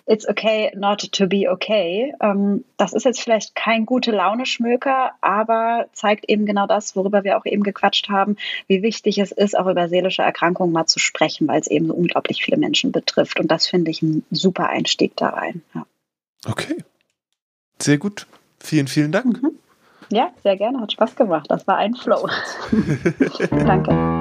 It's okay not to be okay. Ähm, das ist jetzt vielleicht kein gute Laune-Schmöker, aber zeigt eben genau das, worüber wir auch eben gequatscht haben, wie wichtig es ist, auch über seelische Erkrankungen mal zu sprechen, weil es eben so unglaublich viele Menschen betrifft. Und das finde ich ein super Einstieg da rein. Ja. Okay. Sehr gut. Vielen, vielen Dank. Mhm. Ja, sehr gerne. Hat Spaß gemacht. Das war ein Flow. [LAUGHS] Danke.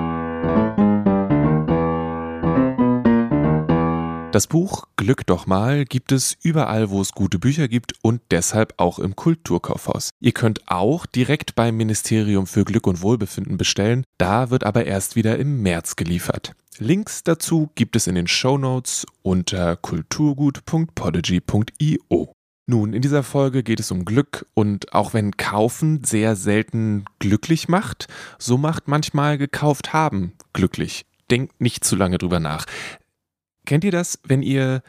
Das Buch Glück doch mal gibt es überall, wo es gute Bücher gibt und deshalb auch im Kulturkaufhaus. Ihr könnt auch direkt beim Ministerium für Glück und Wohlbefinden bestellen, da wird aber erst wieder im März geliefert. Links dazu gibt es in den Show Notes unter kulturgut.podigy.io. Nun, in dieser Folge geht es um Glück und auch wenn Kaufen sehr selten glücklich macht, so macht manchmal gekauft haben glücklich. Denkt nicht zu lange drüber nach. Kennt ihr das, wenn ihr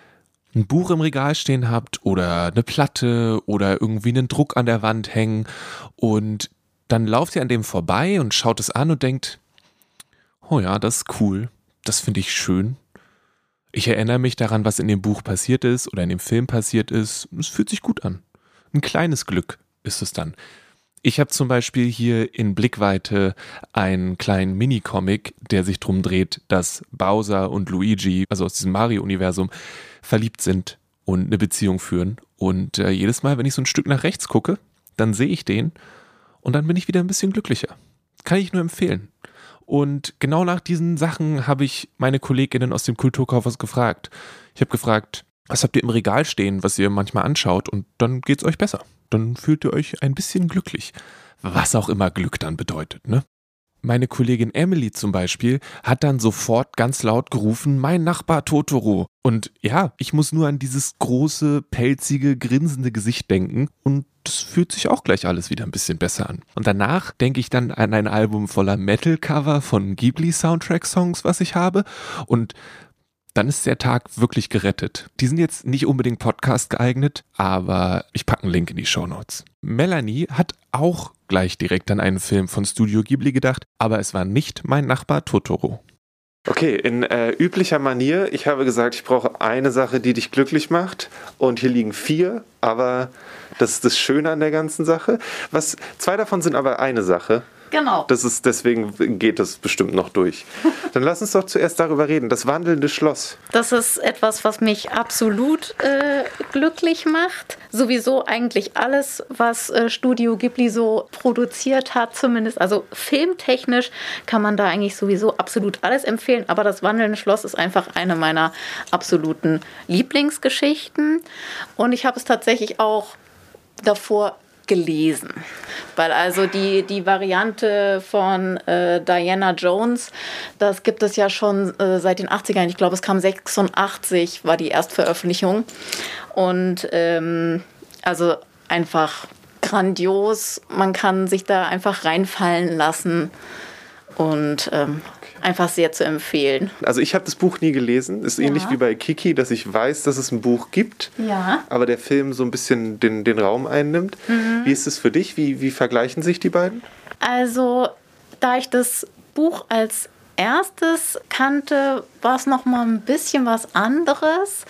ein Buch im Regal stehen habt oder eine Platte oder irgendwie einen Druck an der Wand hängen und dann lauft ihr an dem vorbei und schaut es an und denkt, oh ja, das ist cool, das finde ich schön. Ich erinnere mich daran, was in dem Buch passiert ist oder in dem Film passiert ist. Es fühlt sich gut an. Ein kleines Glück ist es dann. Ich habe zum Beispiel hier in Blickweite einen kleinen Mini-Comic, der sich drum dreht, dass Bowser und Luigi, also aus diesem Mario-Universum, verliebt sind und eine Beziehung führen. Und äh, jedes Mal, wenn ich so ein Stück nach rechts gucke, dann sehe ich den und dann bin ich wieder ein bisschen glücklicher. Kann ich nur empfehlen. Und genau nach diesen Sachen habe ich meine Kolleginnen aus dem Kulturkaufhaus gefragt. Ich habe gefragt, was habt ihr im Regal stehen, was ihr manchmal anschaut und dann geht's euch besser dann fühlt ihr euch ein bisschen glücklich. Was auch immer Glück dann bedeutet, ne? Meine Kollegin Emily zum Beispiel hat dann sofort ganz laut gerufen, mein Nachbar Totoro. Und ja, ich muss nur an dieses große, pelzige, grinsende Gesicht denken und das fühlt sich auch gleich alles wieder ein bisschen besser an. Und danach denke ich dann an ein Album voller Metal-Cover von Ghibli-Soundtrack-Songs, was ich habe. Und dann ist der Tag wirklich gerettet. Die sind jetzt nicht unbedingt Podcast geeignet, aber ich packe einen Link in die Show Notes. Melanie hat auch gleich direkt an einen Film von Studio Ghibli gedacht, aber es war nicht mein Nachbar Totoro. Okay, in äh, üblicher Manier, ich habe gesagt, ich brauche eine Sache, die dich glücklich macht. Und hier liegen vier, aber das ist das Schöne an der ganzen Sache. Was, zwei davon sind aber eine Sache. Genau. Das ist, deswegen geht das bestimmt noch durch. [LAUGHS] Dann lass uns doch zuerst darüber reden. Das wandelnde Schloss. Das ist etwas, was mich absolut äh, glücklich macht. Sowieso eigentlich alles, was äh, Studio Ghibli so produziert hat, zumindest. Also filmtechnisch kann man da eigentlich sowieso absolut alles empfehlen. Aber das wandelnde Schloss ist einfach eine meiner absoluten Lieblingsgeschichten. Und ich habe es tatsächlich auch davor gelesen. Weil also die, die Variante von äh, Diana Jones, das gibt es ja schon äh, seit den 80ern. Ich glaube, es kam 86, war die Erstveröffentlichung. Und ähm, also einfach grandios. Man kann sich da einfach reinfallen lassen. Und ähm, einfach sehr zu empfehlen. Also ich habe das Buch nie gelesen. Ist ja. ähnlich wie bei Kiki, dass ich weiß, dass es ein Buch gibt, ja. aber der Film so ein bisschen den, den Raum einnimmt. Mhm. Wie ist es für dich? Wie, wie vergleichen sich die beiden? Also, da ich das Buch als erstes kannte, war es noch mal ein bisschen was anderes.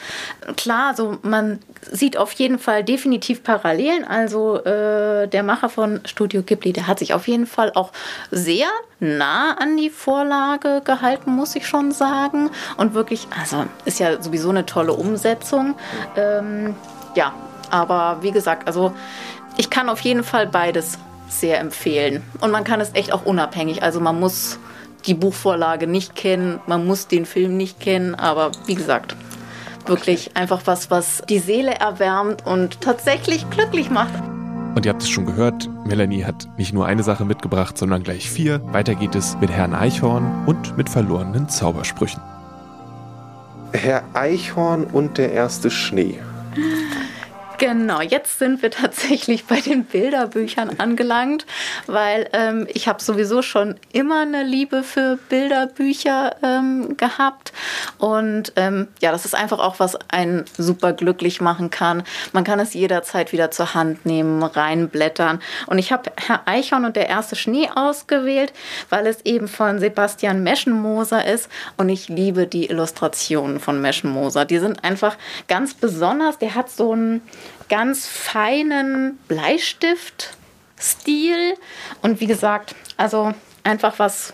Klar, also man sieht auf jeden Fall definitiv Parallelen. Also äh, der Macher von Studio Ghibli, der hat sich auf jeden Fall auch sehr nah an die Vorlage gehalten, muss ich schon sagen. Und wirklich, also ist ja sowieso eine tolle Umsetzung. Ähm, ja, aber wie gesagt, also ich kann auf jeden Fall beides sehr empfehlen. Und man kann es echt auch unabhängig. Also man muss die Buchvorlage nicht kennen, man muss den Film nicht kennen, aber wie gesagt, wirklich einfach was, was die Seele erwärmt und tatsächlich glücklich macht. Und ihr habt es schon gehört, Melanie hat nicht nur eine Sache mitgebracht, sondern gleich vier. Weiter geht es mit Herrn Eichhorn und mit verlorenen Zaubersprüchen. Herr Eichhorn und der erste Schnee. Genau, jetzt sind wir tatsächlich bei den Bilderbüchern angelangt, weil ähm, ich habe sowieso schon immer eine Liebe für Bilderbücher ähm, gehabt und ähm, ja, das ist einfach auch was einen super glücklich machen kann. Man kann es jederzeit wieder zur Hand nehmen, reinblättern und ich habe Herr Eichhorn und der erste Schnee ausgewählt, weil es eben von Sebastian Meschenmoser ist und ich liebe die Illustrationen von Meschenmoser. Die sind einfach ganz besonders. Der hat so ein ganz feinen Bleistift-Stil. Und wie gesagt, also einfach was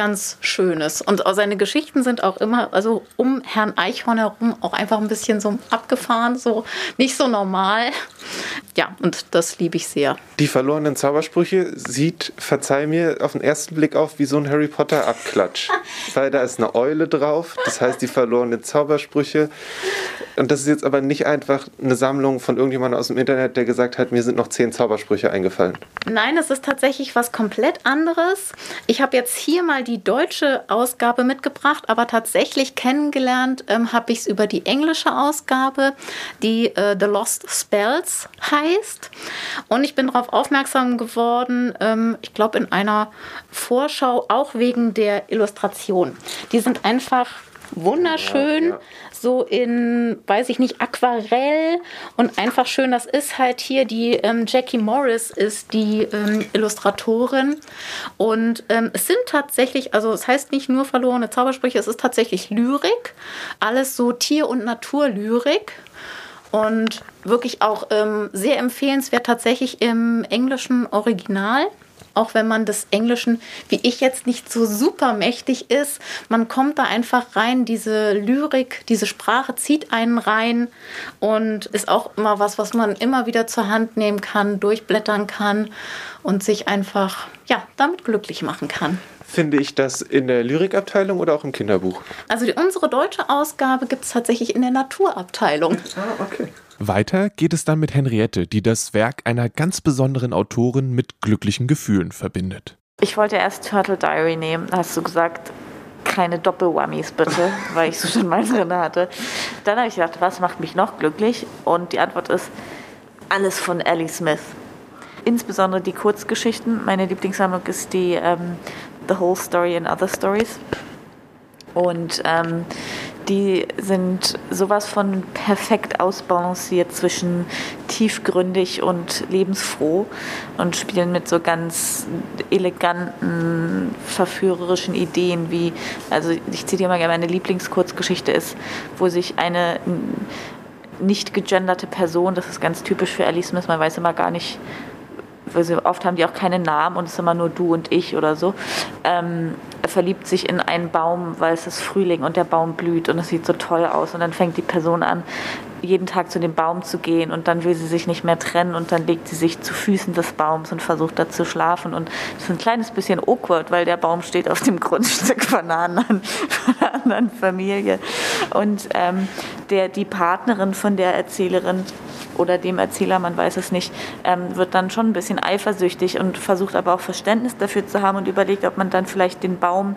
ganz Schönes. Und seine Geschichten sind auch immer, also um Herrn Eichhorn herum, auch einfach ein bisschen so abgefahren, so nicht so normal. Ja, und das liebe ich sehr. Die verlorenen Zaubersprüche sieht, verzeih mir, auf den ersten Blick auf wie so ein Harry Potter Abklatsch. [LAUGHS] Weil da ist eine Eule drauf, das heißt die verlorenen Zaubersprüche. Und das ist jetzt aber nicht einfach eine Sammlung von irgendjemandem aus dem Internet, der gesagt hat, mir sind noch zehn Zaubersprüche eingefallen. Nein, es ist tatsächlich was komplett anderes. Ich habe jetzt hier mal die deutsche Ausgabe mitgebracht, aber tatsächlich kennengelernt ähm, habe ich es über die englische Ausgabe, die äh, The Lost Spells heißt. Und ich bin darauf aufmerksam geworden, ähm, ich glaube in einer Vorschau, auch wegen der Illustration. Die sind einfach wunderschön. Ja, ja. So in, weiß ich nicht, Aquarell. Und einfach schön. Das ist halt hier die ähm, Jackie Morris ist die ähm, Illustratorin. Und ähm, es sind tatsächlich, also es heißt nicht nur verlorene Zaubersprüche, es ist tatsächlich Lyrik, alles so Tier- und Naturlyrik. Und wirklich auch ähm, sehr empfehlenswert tatsächlich im englischen Original auch wenn man des Englischen, wie ich jetzt nicht so super mächtig ist, man kommt da einfach rein, diese Lyrik, diese Sprache zieht einen rein und ist auch immer was, was man immer wieder zur Hand nehmen kann, durchblättern kann und sich einfach ja, damit glücklich machen kann. Finde ich das in der Lyrikabteilung oder auch im Kinderbuch? Also die, unsere deutsche Ausgabe gibt es tatsächlich in der Naturabteilung. Ah, okay. Weiter geht es dann mit Henriette, die das Werk einer ganz besonderen Autorin mit glücklichen Gefühlen verbindet. Ich wollte erst Turtle Diary nehmen, hast du gesagt, keine Doppelwummies bitte, [LAUGHS] weil ich so schon mal drin hatte. Dann habe ich gedacht, was macht mich noch glücklich? Und die Antwort ist alles von Ellie Smith. Insbesondere die Kurzgeschichten. Meine Lieblingssammlung ist die ähm, The Whole Story and Other Stories. Und ähm, die sind sowas von perfekt ausbalanciert zwischen tiefgründig und lebensfroh und spielen mit so ganz eleganten, verführerischen Ideen wie, also ich zitiere mal gerne, meine Lieblingskurzgeschichte ist, wo sich eine nicht gegenderte Person, das ist ganz typisch für Alice Smith, man weiß immer gar nicht, weil oft haben die auch keine Namen und es ist immer nur du und ich oder so. Ähm, er verliebt sich in einen Baum, weil es ist Frühling und der Baum blüht und es sieht so toll aus. Und dann fängt die Person an, jeden Tag zu dem Baum zu gehen und dann will sie sich nicht mehr trennen und dann legt sie sich zu Füßen des Baums und versucht da zu schlafen. Und es ist ein kleines bisschen awkward, weil der Baum steht auf dem [LAUGHS] Grundstück von einer anderen, von einer anderen Familie. Und ähm, der, die Partnerin von der Erzählerin oder dem Erzähler, man weiß es nicht, ähm, wird dann schon ein bisschen eifersüchtig und versucht aber auch Verständnis dafür zu haben und überlegt, ob man dann vielleicht den Baum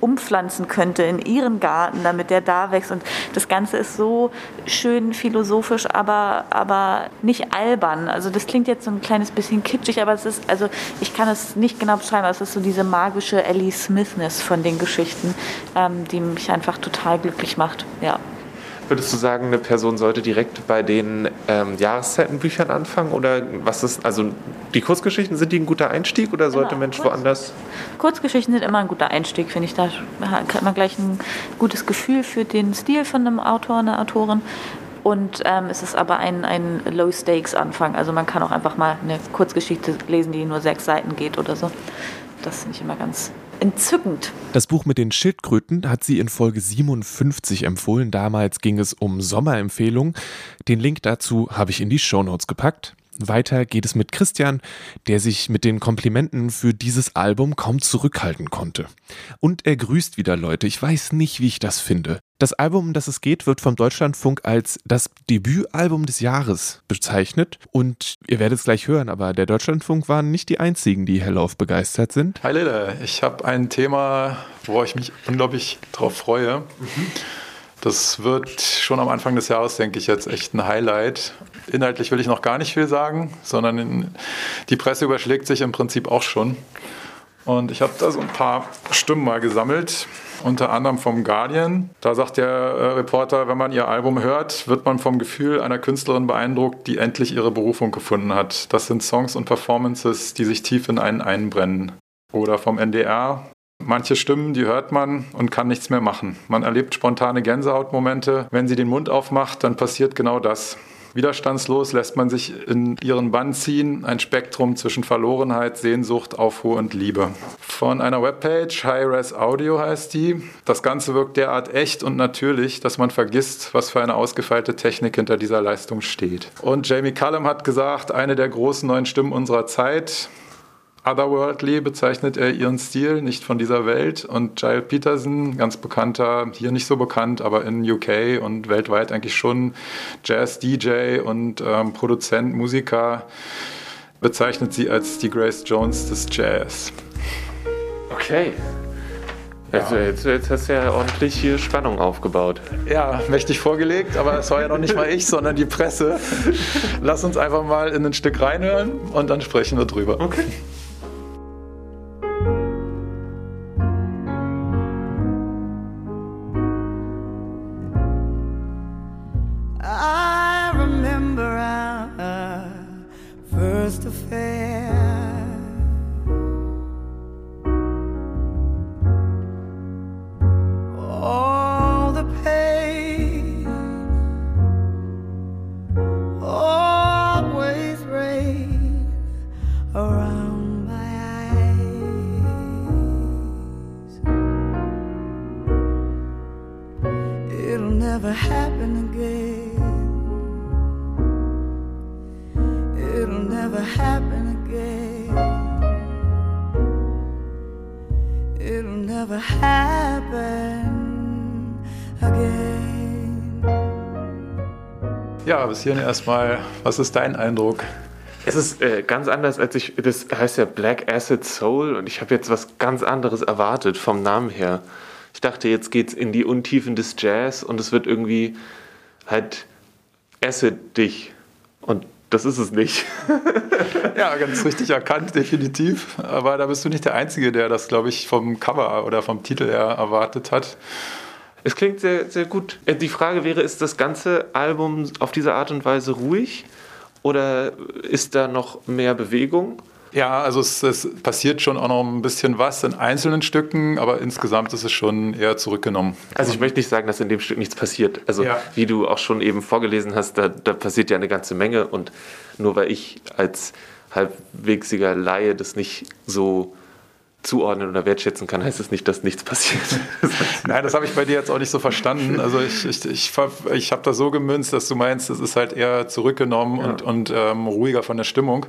umpflanzen könnte in ihren Garten, damit der da wächst. Und das Ganze ist so schön philosophisch, aber, aber nicht albern. Also das klingt jetzt so ein kleines bisschen kitschig, aber es ist, also ich kann es nicht genau beschreiben, aber es ist so diese magische Ellie Smithness von den Geschichten, ähm, die mich einfach total glücklich macht. Ja. Würdest du sagen, eine Person sollte direkt bei den ähm, Jahreszeitenbüchern anfangen? Oder was ist, also die Kurzgeschichten, sind die ein guter Einstieg oder sollte genau, Mensch Kurz, woanders? Kurzgeschichten sind immer ein guter Einstieg, finde ich. Da hat man gleich ein gutes Gefühl für den Stil von einem Autor, einer Autorin. Und ähm, es ist aber ein, ein Low-Stakes-Anfang. Also man kann auch einfach mal eine Kurzgeschichte lesen, die nur sechs Seiten geht oder so. Das finde ich immer ganz entzückend. Das Buch mit den Schildkröten hat sie in Folge 57 empfohlen. Damals ging es um Sommerempfehlungen. Den Link dazu habe ich in die Shownotes gepackt. Weiter geht es mit Christian, der sich mit den Komplimenten für dieses Album kaum zurückhalten konnte. Und er grüßt wieder Leute. Ich weiß nicht, wie ich das finde. Das Album, um das es geht, wird vom Deutschlandfunk als das Debütalbum des Jahres bezeichnet. Und ihr werdet es gleich hören, aber der Deutschlandfunk waren nicht die einzigen, die hellauf begeistert sind. Hi Lille, ich habe ein Thema, wo ich mich unglaublich drauf freue. Mhm. Das wird schon am Anfang des Jahres, denke ich, jetzt echt ein Highlight. Inhaltlich will ich noch gar nicht viel sagen, sondern die Presse überschlägt sich im Prinzip auch schon. Und ich habe da so ein paar Stimmen mal gesammelt unter anderem vom Guardian. Da sagt der äh, Reporter, wenn man ihr Album hört, wird man vom Gefühl einer Künstlerin beeindruckt, die endlich ihre Berufung gefunden hat. Das sind Songs und Performances, die sich tief in einen einbrennen. Oder vom NDR. Manche Stimmen, die hört man und kann nichts mehr machen. Man erlebt spontane Gänsehautmomente. Wenn sie den Mund aufmacht, dann passiert genau das. Widerstandslos lässt man sich in ihren Bann ziehen, ein Spektrum zwischen Verlorenheit, Sehnsucht, Aufruhr und Liebe. Von einer Webpage, High-Res Audio heißt die. Das Ganze wirkt derart echt und natürlich, dass man vergisst, was für eine ausgefeilte Technik hinter dieser Leistung steht. Und Jamie Cullum hat gesagt, eine der großen neuen Stimmen unserer Zeit. Otherworldly bezeichnet er ihren Stil, nicht von dieser Welt. Und Giles Peterson, ganz bekannter, hier nicht so bekannt, aber in UK und weltweit eigentlich schon Jazz-DJ und ähm, Produzent, Musiker, bezeichnet sie als die Grace Jones des Jazz. Okay. Jetzt, ja. jetzt, jetzt, hast du ja ordentlich hier Spannung aufgebaut. Ja, mächtig vorgelegt, aber es war ja noch nicht mal ich, sondern die Presse. Lass uns einfach mal in ein Stück reinhören und dann sprechen wir drüber. Okay. the pain. Bis hierhin erstmal. Was ist dein Eindruck? Es ist äh, ganz anders, als ich. Das heißt ja Black Acid Soul und ich habe jetzt was ganz anderes erwartet vom Namen her. Ich dachte, jetzt geht's in die Untiefen des Jazz und es wird irgendwie halt acid-dich. Und das ist es nicht. [LAUGHS] ja, ganz richtig erkannt, definitiv. Aber da bist du nicht der Einzige, der das, glaube ich, vom Cover oder vom Titel her erwartet hat. Es klingt sehr, sehr gut. Äh, die Frage wäre, ist das ganze Album auf diese Art und Weise ruhig oder ist da noch mehr Bewegung? Ja, also es, es, passiert schon auch noch ein bisschen was in einzelnen Stücken, aber insgesamt ist es schon eher zurückgenommen. Also ich möchte nicht sagen, dass in dem Stück nichts passiert. Also ja. wie du auch schon eben vorgelesen hast, da, da passiert ja eine ganze Menge und nur weil ich als halbwegsiger Laie das nicht so zuordnen oder wertschätzen kann, heißt es nicht, dass nichts passiert. [LAUGHS] Nein, das habe ich bei dir jetzt auch nicht so verstanden. Also ich, ich, ich, ich habe das so gemünzt, dass du meinst, es ist halt eher zurückgenommen ja. und, und ähm, ruhiger von der Stimmung.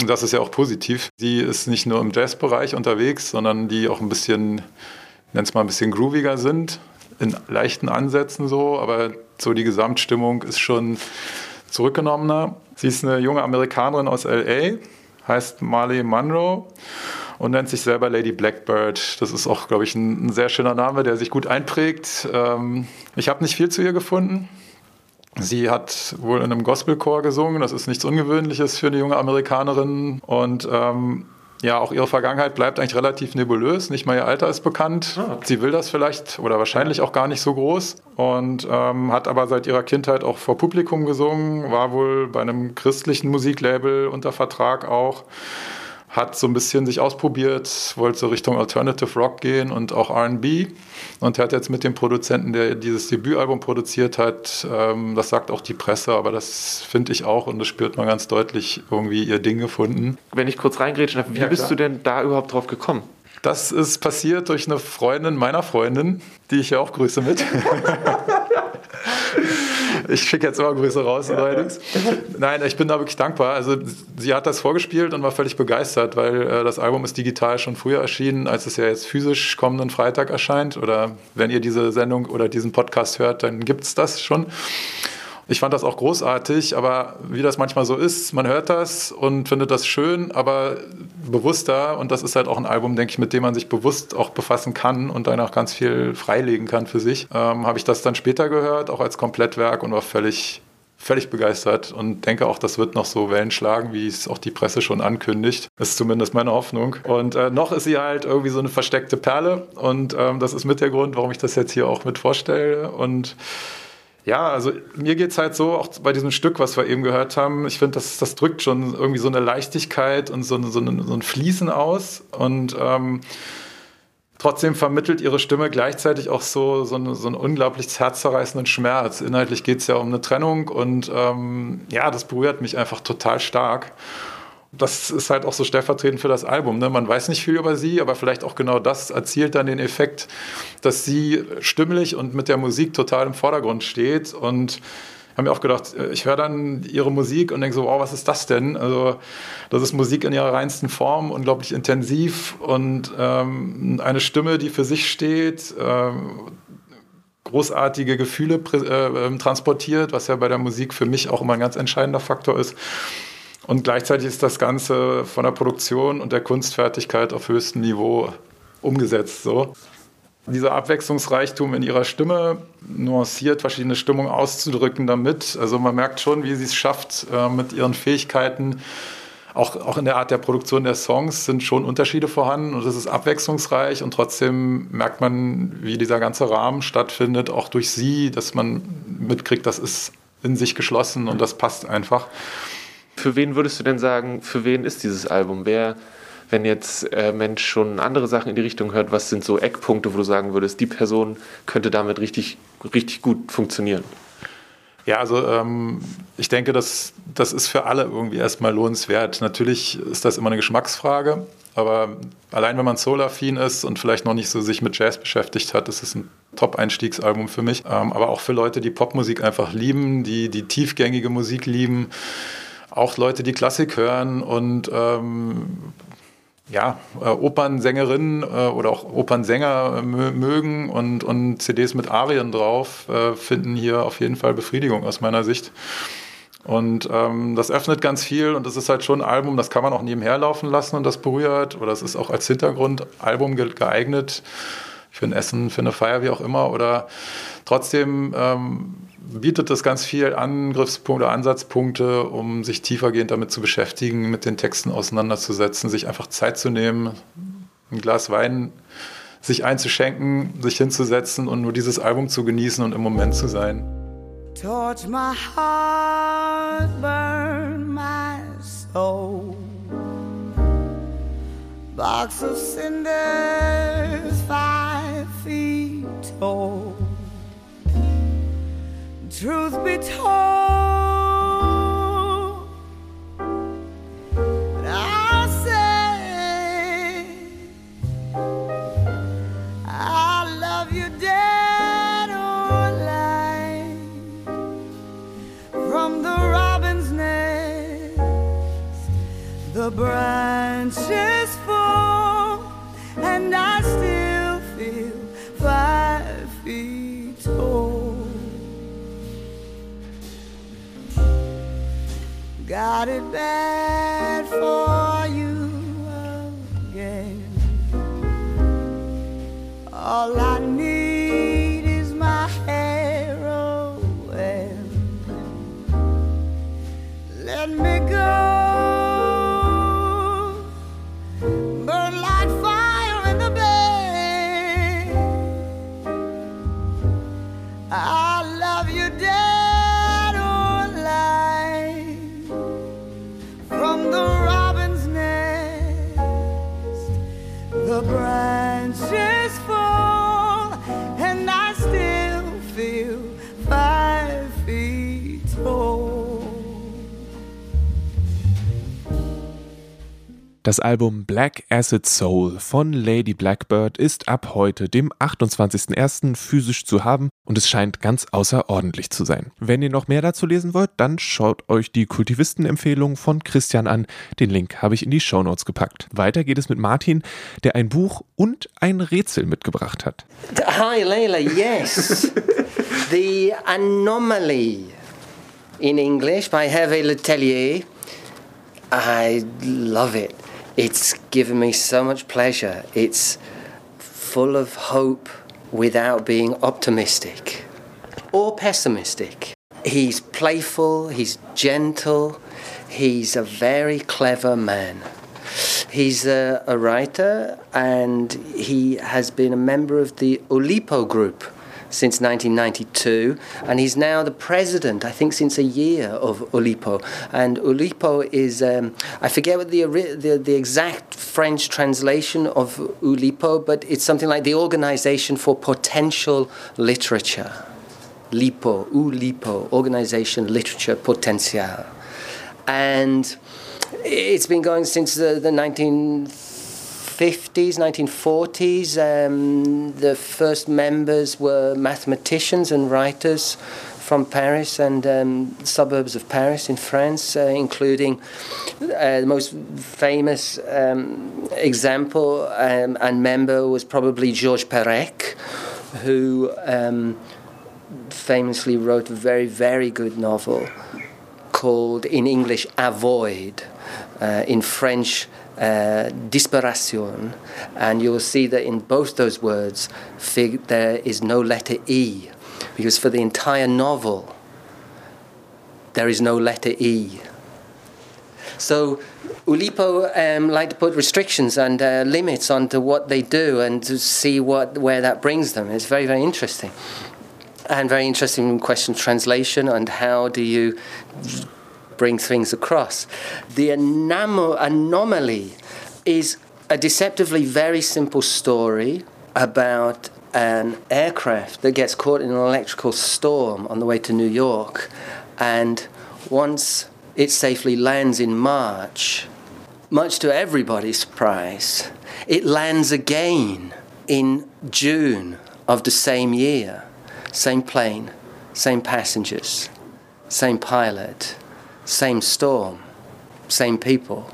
Und das ist ja auch positiv. Die ist nicht nur im Jazzbereich unterwegs, sondern die auch ein bisschen, nenn es mal ein bisschen grooviger sind, in leichten Ansätzen so, aber so die Gesamtstimmung ist schon zurückgenommener. Sie ist eine junge Amerikanerin aus LA, heißt Marley Monroe und nennt sich selber Lady Blackbird. Das ist auch, glaube ich, ein, ein, sehr schöner Name, der sich gut einprägt. Ähm, ich habe nicht viel zu ihr gefunden. Sie hat wohl in einem Gospelchor gesungen. Das ist nichts Ungewöhnliches für eine junge Amerikanerin. Und ähm, ja, auch ihre Vergangenheit bleibt eigentlich relativ nebulös. Nicht mal ihr Alter ist bekannt. Ah, okay. Sie will das vielleicht oder wahrscheinlich auch gar nicht so groß. Und ähm, hat aber seit ihrer Kindheit auch vor Publikum gesungen, war wohl bei einem christlichen Musiklabel unter Vertrag auch hat so ein bisschen sich ausprobiert, wollte so Richtung Alternative Rock gehen und auch RB und hat jetzt mit dem Produzenten, der dieses Debütalbum produziert hat, ähm, das sagt auch die Presse, aber das finde ich auch und das spürt man ganz deutlich, irgendwie ihr Ding gefunden. Wenn ich kurz reingrätschen darf, wie ja, bist du denn da überhaupt drauf gekommen? Das ist passiert durch eine Freundin meiner Freundin, die ich ja auch grüße mit. [LAUGHS] ich schicke jetzt immer Grüße raus allerdings. Nein, ich bin da wirklich dankbar. Also sie hat das vorgespielt und war völlig begeistert, weil äh, das Album ist digital schon früher erschienen, als es ja jetzt physisch kommenden Freitag erscheint. Oder wenn ihr diese Sendung oder diesen Podcast hört, dann gibt es das schon. Ich fand das auch großartig, aber wie das manchmal so ist, man hört das und findet das schön, aber bewusster und das ist halt auch ein Album, denke ich, mit dem man sich bewusst auch befassen kann und dann auch ganz viel freilegen kann für sich. Ähm, Habe ich das dann später gehört, auch als Komplettwerk und war völlig völlig begeistert und denke auch, das wird noch so Wellen schlagen, wie es auch die Presse schon ankündigt. Das ist zumindest meine Hoffnung. Und äh, noch ist sie halt irgendwie so eine versteckte Perle und ähm, das ist mit der Grund, warum ich das jetzt hier auch mit vorstelle und ja, also mir geht es halt so, auch bei diesem Stück, was wir eben gehört haben, ich finde, das, das drückt schon irgendwie so eine Leichtigkeit und so, so, eine, so ein Fließen aus. Und ähm, trotzdem vermittelt ihre Stimme gleichzeitig auch so, so, eine, so einen unglaublich herzzerreißenden Schmerz. Inhaltlich geht es ja um eine Trennung und ähm, ja, das berührt mich einfach total stark das ist halt auch so stellvertretend für das Album. Ne? Man weiß nicht viel über sie, aber vielleicht auch genau das erzielt dann den Effekt, dass sie stimmlich und mit der Musik total im Vordergrund steht. Und ich habe mir auch gedacht, ich höre dann ihre Musik und denke so, wow, was ist das denn? Also das ist Musik in ihrer reinsten Form, unglaublich intensiv und ähm, eine Stimme, die für sich steht. Ähm, großartige Gefühle äh, ähm, transportiert, was ja bei der Musik für mich auch immer ein ganz entscheidender Faktor ist. Und gleichzeitig ist das Ganze von der Produktion und der Kunstfertigkeit auf höchstem Niveau umgesetzt. So. Dieser Abwechslungsreichtum in ihrer Stimme, nuanciert verschiedene Stimmungen auszudrücken damit. Also man merkt schon, wie sie es schafft, äh, mit ihren Fähigkeiten, auch, auch in der Art der Produktion der Songs sind schon Unterschiede vorhanden und es ist abwechslungsreich und trotzdem merkt man, wie dieser ganze Rahmen stattfindet, auch durch sie, dass man mitkriegt, das ist in sich geschlossen und das passt einfach. Für wen würdest du denn sagen, für wen ist dieses Album? Wer, wenn jetzt äh, Mensch schon andere Sachen in die Richtung hört, was sind so Eckpunkte, wo du sagen würdest, die Person könnte damit richtig, richtig gut funktionieren? Ja, also ähm, ich denke, das, das ist für alle irgendwie erstmal lohnenswert. Natürlich ist das immer eine Geschmacksfrage, aber allein wenn man soul-affin ist und vielleicht noch nicht so sich mit Jazz beschäftigt hat, ist es ein Top-Einstiegsalbum für mich. Ähm, aber auch für Leute, die Popmusik einfach lieben, die die tiefgängige Musik lieben, auch Leute, die Klassik hören und ähm, ja, äh, Opernsängerinnen äh, oder auch Opernsänger mögen und, und CDs mit Arien drauf äh, finden hier auf jeden Fall Befriedigung aus meiner Sicht. Und ähm, das öffnet ganz viel und das ist halt schon ein Album, das kann man auch nebenher laufen lassen und das berührt. Oder es ist auch als Hintergrundalbum geeignet für ein Essen, für eine Feier, wie auch immer. Oder trotzdem ähm, bietet es ganz viel Angriffspunkte, Ansatzpunkte, um sich tiefergehend damit zu beschäftigen, mit den Texten auseinanderzusetzen, sich einfach Zeit zu nehmen, ein Glas Wein sich einzuschenken, sich hinzusetzen und nur dieses Album zu genießen und im Moment zu sein. Torch my heart, burn my soul. Box of cinders, five feet tall. Truth be told, I say I love you dead or alive. From the robin's nest, the branches bad for you again. All I Das Album Black Acid Soul von Lady Blackbird ist ab heute, dem 28.01. physisch zu haben und es scheint ganz außerordentlich zu sein. Wenn ihr noch mehr dazu lesen wollt, dann schaut euch die Kultivisten-Empfehlung von Christian an. Den Link habe ich in die Shownotes gepackt. Weiter geht es mit Martin, der ein Buch und ein Rätsel mitgebracht hat. Hi, Layla. Yes. [LAUGHS] the Anomaly in English by Hervé Letellier. I love it. It's given me so much pleasure. It's full of hope without being optimistic or pessimistic. He's playful, he's gentle, he's a very clever man. He's a, a writer and he has been a member of the Olipo group since 1992 and he's now the president I think since a year of Ulipo. and Ulipo is um, I forget what the, the the exact French translation of Ulipo but it's something like the organization for potential literature LIPO Ulipo Organisation Literature Potential and it's been going since the, the 1950s, 1940s. Um, the first members were mathematicians and writers from Paris and um, suburbs of Paris in France, uh, including uh, the most famous um, example um, and member was probably Georges Perec, who um, famously wrote a very, very good novel called in English Avoid, uh, in French uh, Disperation, and you'll see that in both those words fig- there is no letter E, because for the entire novel there is no letter E. So Ulipo um, like to put restrictions and uh, limits onto what they do and to see what where that brings them. It's very very interesting and very interesting question translation and how do you bring things across. The anamo- anomaly is a deceptively very simple story about an aircraft that gets caught in an electrical storm on the way to New York. And once it safely lands in March, much to everybody's surprise, it lands again in June of the same year. Same plane, same passengers, same pilot, same storm, same people.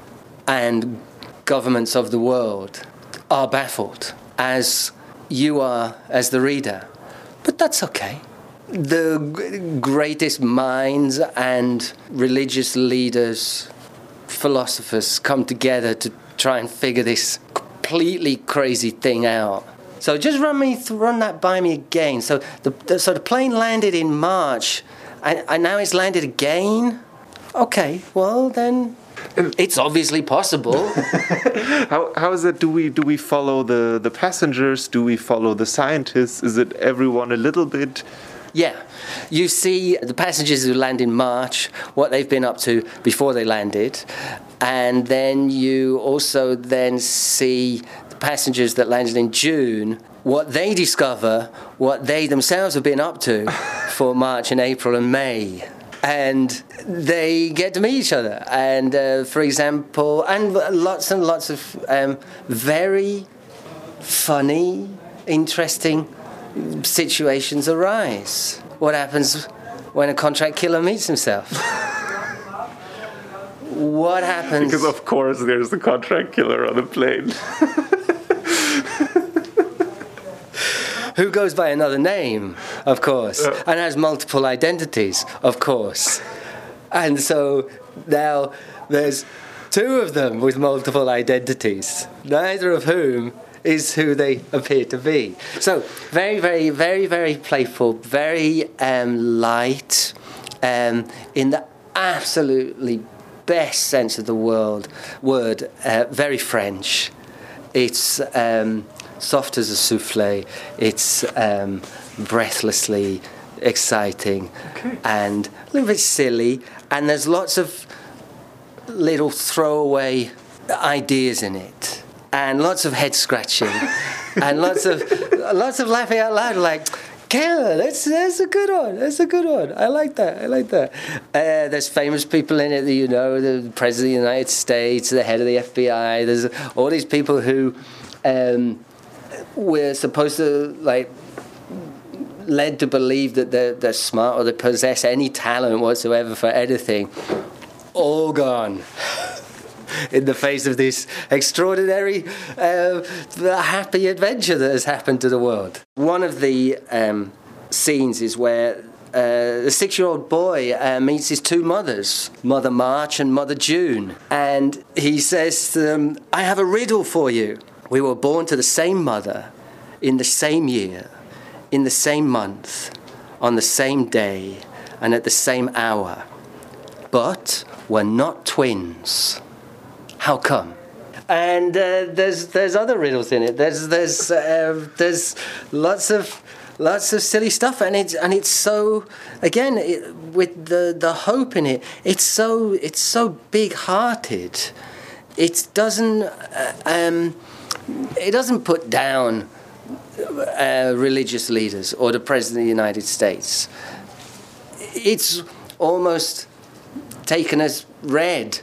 And governments of the world are baffled, as you are as the reader. But that's okay. The greatest minds and religious leaders, philosophers come together to try and figure this completely crazy thing out. So just run me th- run that by me again. So the, the so the plane landed in March, and, and now it's landed again. Okay, well then, it's obviously possible. [LAUGHS] How, how is it? Do we do we follow the, the passengers? Do we follow the scientists? Is it everyone a little bit? Yeah. You see the passengers who land in March, what they've been up to before they landed, and then you also then see the passengers that landed in June, what they discover, what they themselves have been up to [LAUGHS] for March and April and May. And they get to meet each other. And uh, for example, and lots and lots of um, very funny, interesting situations arise. What happens when a contract killer meets himself? what happens? Because of course there's the contract killer on the plane. who goes by another name, [LAUGHS] of course, and has multiple identities, of course. And so now there's two of them with multiple identities, neither of whom is who they appear to be. So very, very, very, very playful, very um, light, um, in the absolutely best sense of the world word, uh, very French. It's um, soft as a souffle. It's um, breathlessly exciting and a little bit silly. And there's lots of little throwaway ideas in it, and lots of head scratching, [LAUGHS] and lots of lots of laughing out loud, like. Kayla, that's that's a good one. That's a good one. I like that. I like that. Uh, there's famous people in it that you know, the president of the United States, the head of the FBI. There's all these people who um, we're supposed to like led to believe that they're, they're smart or they possess any talent whatsoever for anything, all gone. [LAUGHS] In the face of this extraordinary, uh, happy adventure that has happened to the world. One of the um, scenes is where uh, the six year old boy uh, meets his two mothers, Mother March and Mother June. And he says to them, I have a riddle for you. We were born to the same mother in the same year, in the same month, on the same day, and at the same hour. But we're not twins. How come? And uh, there's there's other riddles in it. There's there's uh, there's lots of lots of silly stuff, and it's and it's so again it, with the the hope in it. It's so it's so big hearted. It doesn't uh, um, it doesn't put down uh, religious leaders or the president of the United States. It's almost taken as read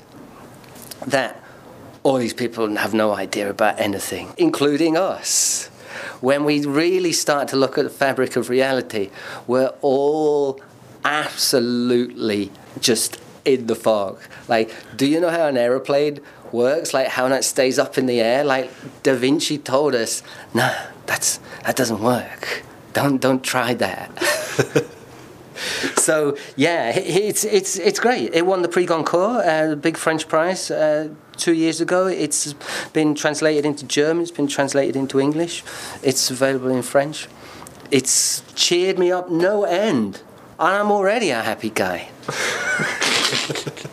that all these people have no idea about anything, including us. When we really start to look at the fabric of reality, we're all absolutely just in the fog. Like, do you know how an aeroplane works? Like how it stays up in the air? Like Da Vinci told us, no, that's that doesn't work. Don't don't try that. [LAUGHS] so yeah, it's it's it's great. It won the Prix Goncourt, uh, the big French prize, uh, two years ago. It's been translated into German. It's been translated into English. It's available in French. It's cheered me up no end, and I'm already a happy guy. [LAUGHS]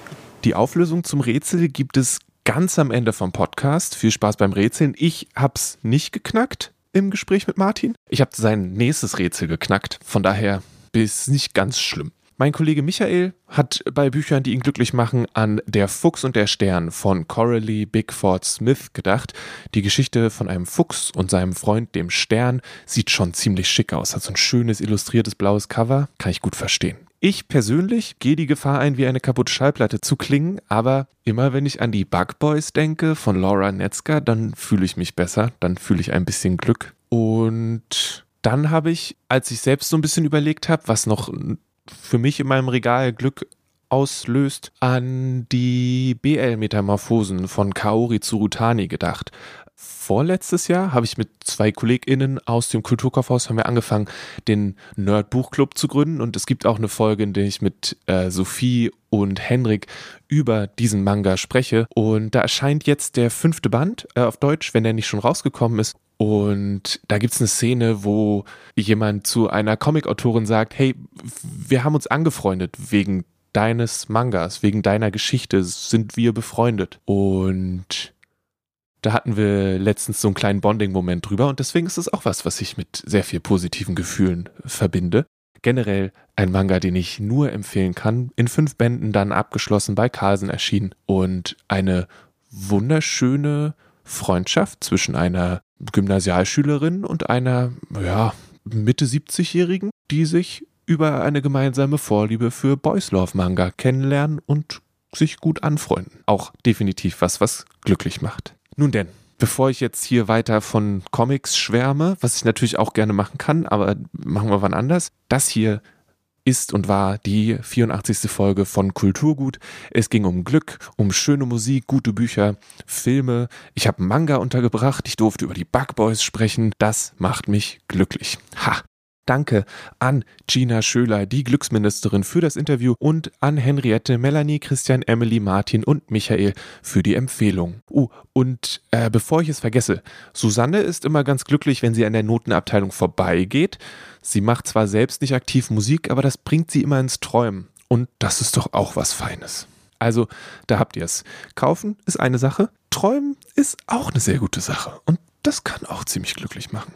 Die Auflösung zum Rätsel gibt es ganz am Ende vom Podcast. Viel Spaß beim Rätseln. Ich hab's nicht geknackt im Gespräch mit Martin. Ich habe sein nächstes Rätsel geknackt. Von daher ist nicht ganz schlimm. Mein Kollege Michael hat bei Büchern, die ihn glücklich machen, an Der Fuchs und der Stern von Coralie Bigford Smith gedacht. Die Geschichte von einem Fuchs und seinem Freund, dem Stern, sieht schon ziemlich schick aus. Hat so ein schönes, illustriertes blaues Cover. Kann ich gut verstehen. Ich persönlich gehe die Gefahr ein, wie eine kaputte Schallplatte zu klingen, aber immer wenn ich an die Bug Boys denke von Laura Netzger, dann fühle ich mich besser, dann fühle ich ein bisschen Glück. Und dann habe ich, als ich selbst so ein bisschen überlegt habe, was noch für mich in meinem Regal Glück auslöst, an die BL-Metamorphosen von Kaori Tsurutani gedacht. Vorletztes Jahr habe ich mit zwei KollegInnen aus dem Kulturkaufhaus haben wir angefangen, den Nerd-Buchclub zu gründen. Und es gibt auch eine Folge, in der ich mit äh, Sophie und Henrik über diesen Manga spreche. Und da erscheint jetzt der fünfte Band äh, auf Deutsch, wenn der nicht schon rausgekommen ist. Und da gibt es eine Szene, wo jemand zu einer Comic-Autorin sagt, hey, wir haben uns angefreundet wegen deines Mangas, wegen deiner Geschichte sind wir befreundet. Und da hatten wir letztens so einen kleinen Bonding-Moment drüber und deswegen ist es auch was, was ich mit sehr viel positiven Gefühlen verbinde. Generell ein Manga, den ich nur empfehlen kann. In fünf Bänden dann abgeschlossen bei Carlsen erschienen und eine wunderschöne Freundschaft zwischen einer Gymnasialschülerin und einer, ja, Mitte 70-Jährigen, die sich über eine gemeinsame Vorliebe für Boys Love Manga kennenlernen und sich gut anfreunden. Auch definitiv was, was glücklich macht. Nun denn, bevor ich jetzt hier weiter von Comics schwärme, was ich natürlich auch gerne machen kann, aber machen wir wann anders, das hier ist und war die 84. Folge von Kulturgut. Es ging um Glück, um schöne Musik, gute Bücher, Filme. Ich habe Manga untergebracht. Ich durfte über die Bug Boys sprechen. Das macht mich glücklich. Ha! Danke an Gina Schöler, die Glücksministerin, für das Interview und an Henriette, Melanie, Christian, Emily, Martin und Michael für die Empfehlung. Oh, und äh, bevor ich es vergesse, Susanne ist immer ganz glücklich, wenn sie an der Notenabteilung vorbeigeht. Sie macht zwar selbst nicht aktiv Musik, aber das bringt sie immer ins Träumen. Und das ist doch auch was Feines. Also, da habt ihr es. Kaufen ist eine Sache, träumen ist auch eine sehr gute Sache. Und das kann auch ziemlich glücklich machen.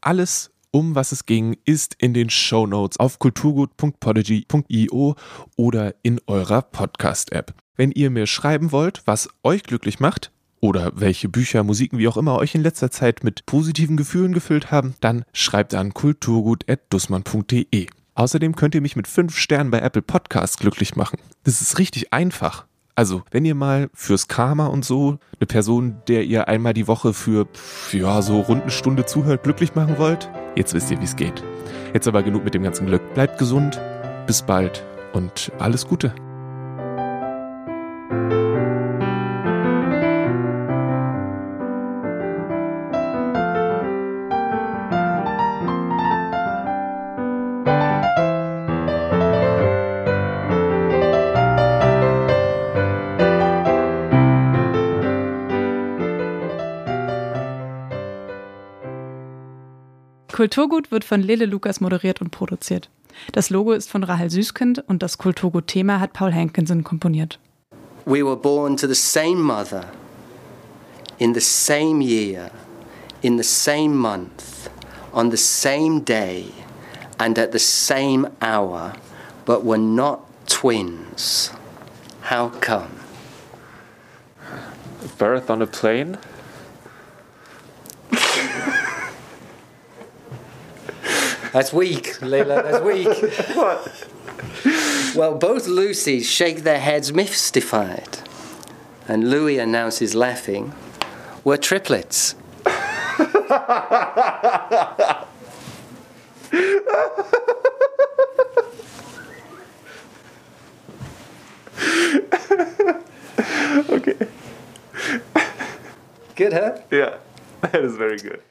Alles um was es ging, ist in den Show Notes auf kulturgut.podigy.io oder in eurer Podcast-App. Wenn ihr mir schreiben wollt, was euch glücklich macht, oder welche Bücher, Musiken, wie auch immer euch in letzter Zeit mit positiven Gefühlen gefüllt haben, dann schreibt an kulturgut.dussmann.de. Außerdem könnt ihr mich mit 5 Sternen bei Apple Podcasts glücklich machen. Das ist richtig einfach. Also, wenn ihr mal fürs Karma und so eine Person, der ihr einmal die Woche für, ja, so rund eine Stunde zuhört, glücklich machen wollt, jetzt wisst ihr, wie es geht. Jetzt aber genug mit dem ganzen Glück. Bleibt gesund, bis bald und alles Gute. Kulturgut wird von Lele Lukas moderiert und produziert. Das Logo ist von Rahel Süßkind und das Kulturgut-Thema hat Paul Hankinson komponiert. We were born to the same mother, in the same year, in the same month, on the same day, and at the same hour, but we're not twins. How come? Birth on a plane? That's weak, Leila. That's weak. [LAUGHS] what? Well, both Lucy's shake their heads mystified, and Louis announces laughing. We're triplets. [LAUGHS] Okay. Good, huh? Yeah, [LAUGHS] that is very good.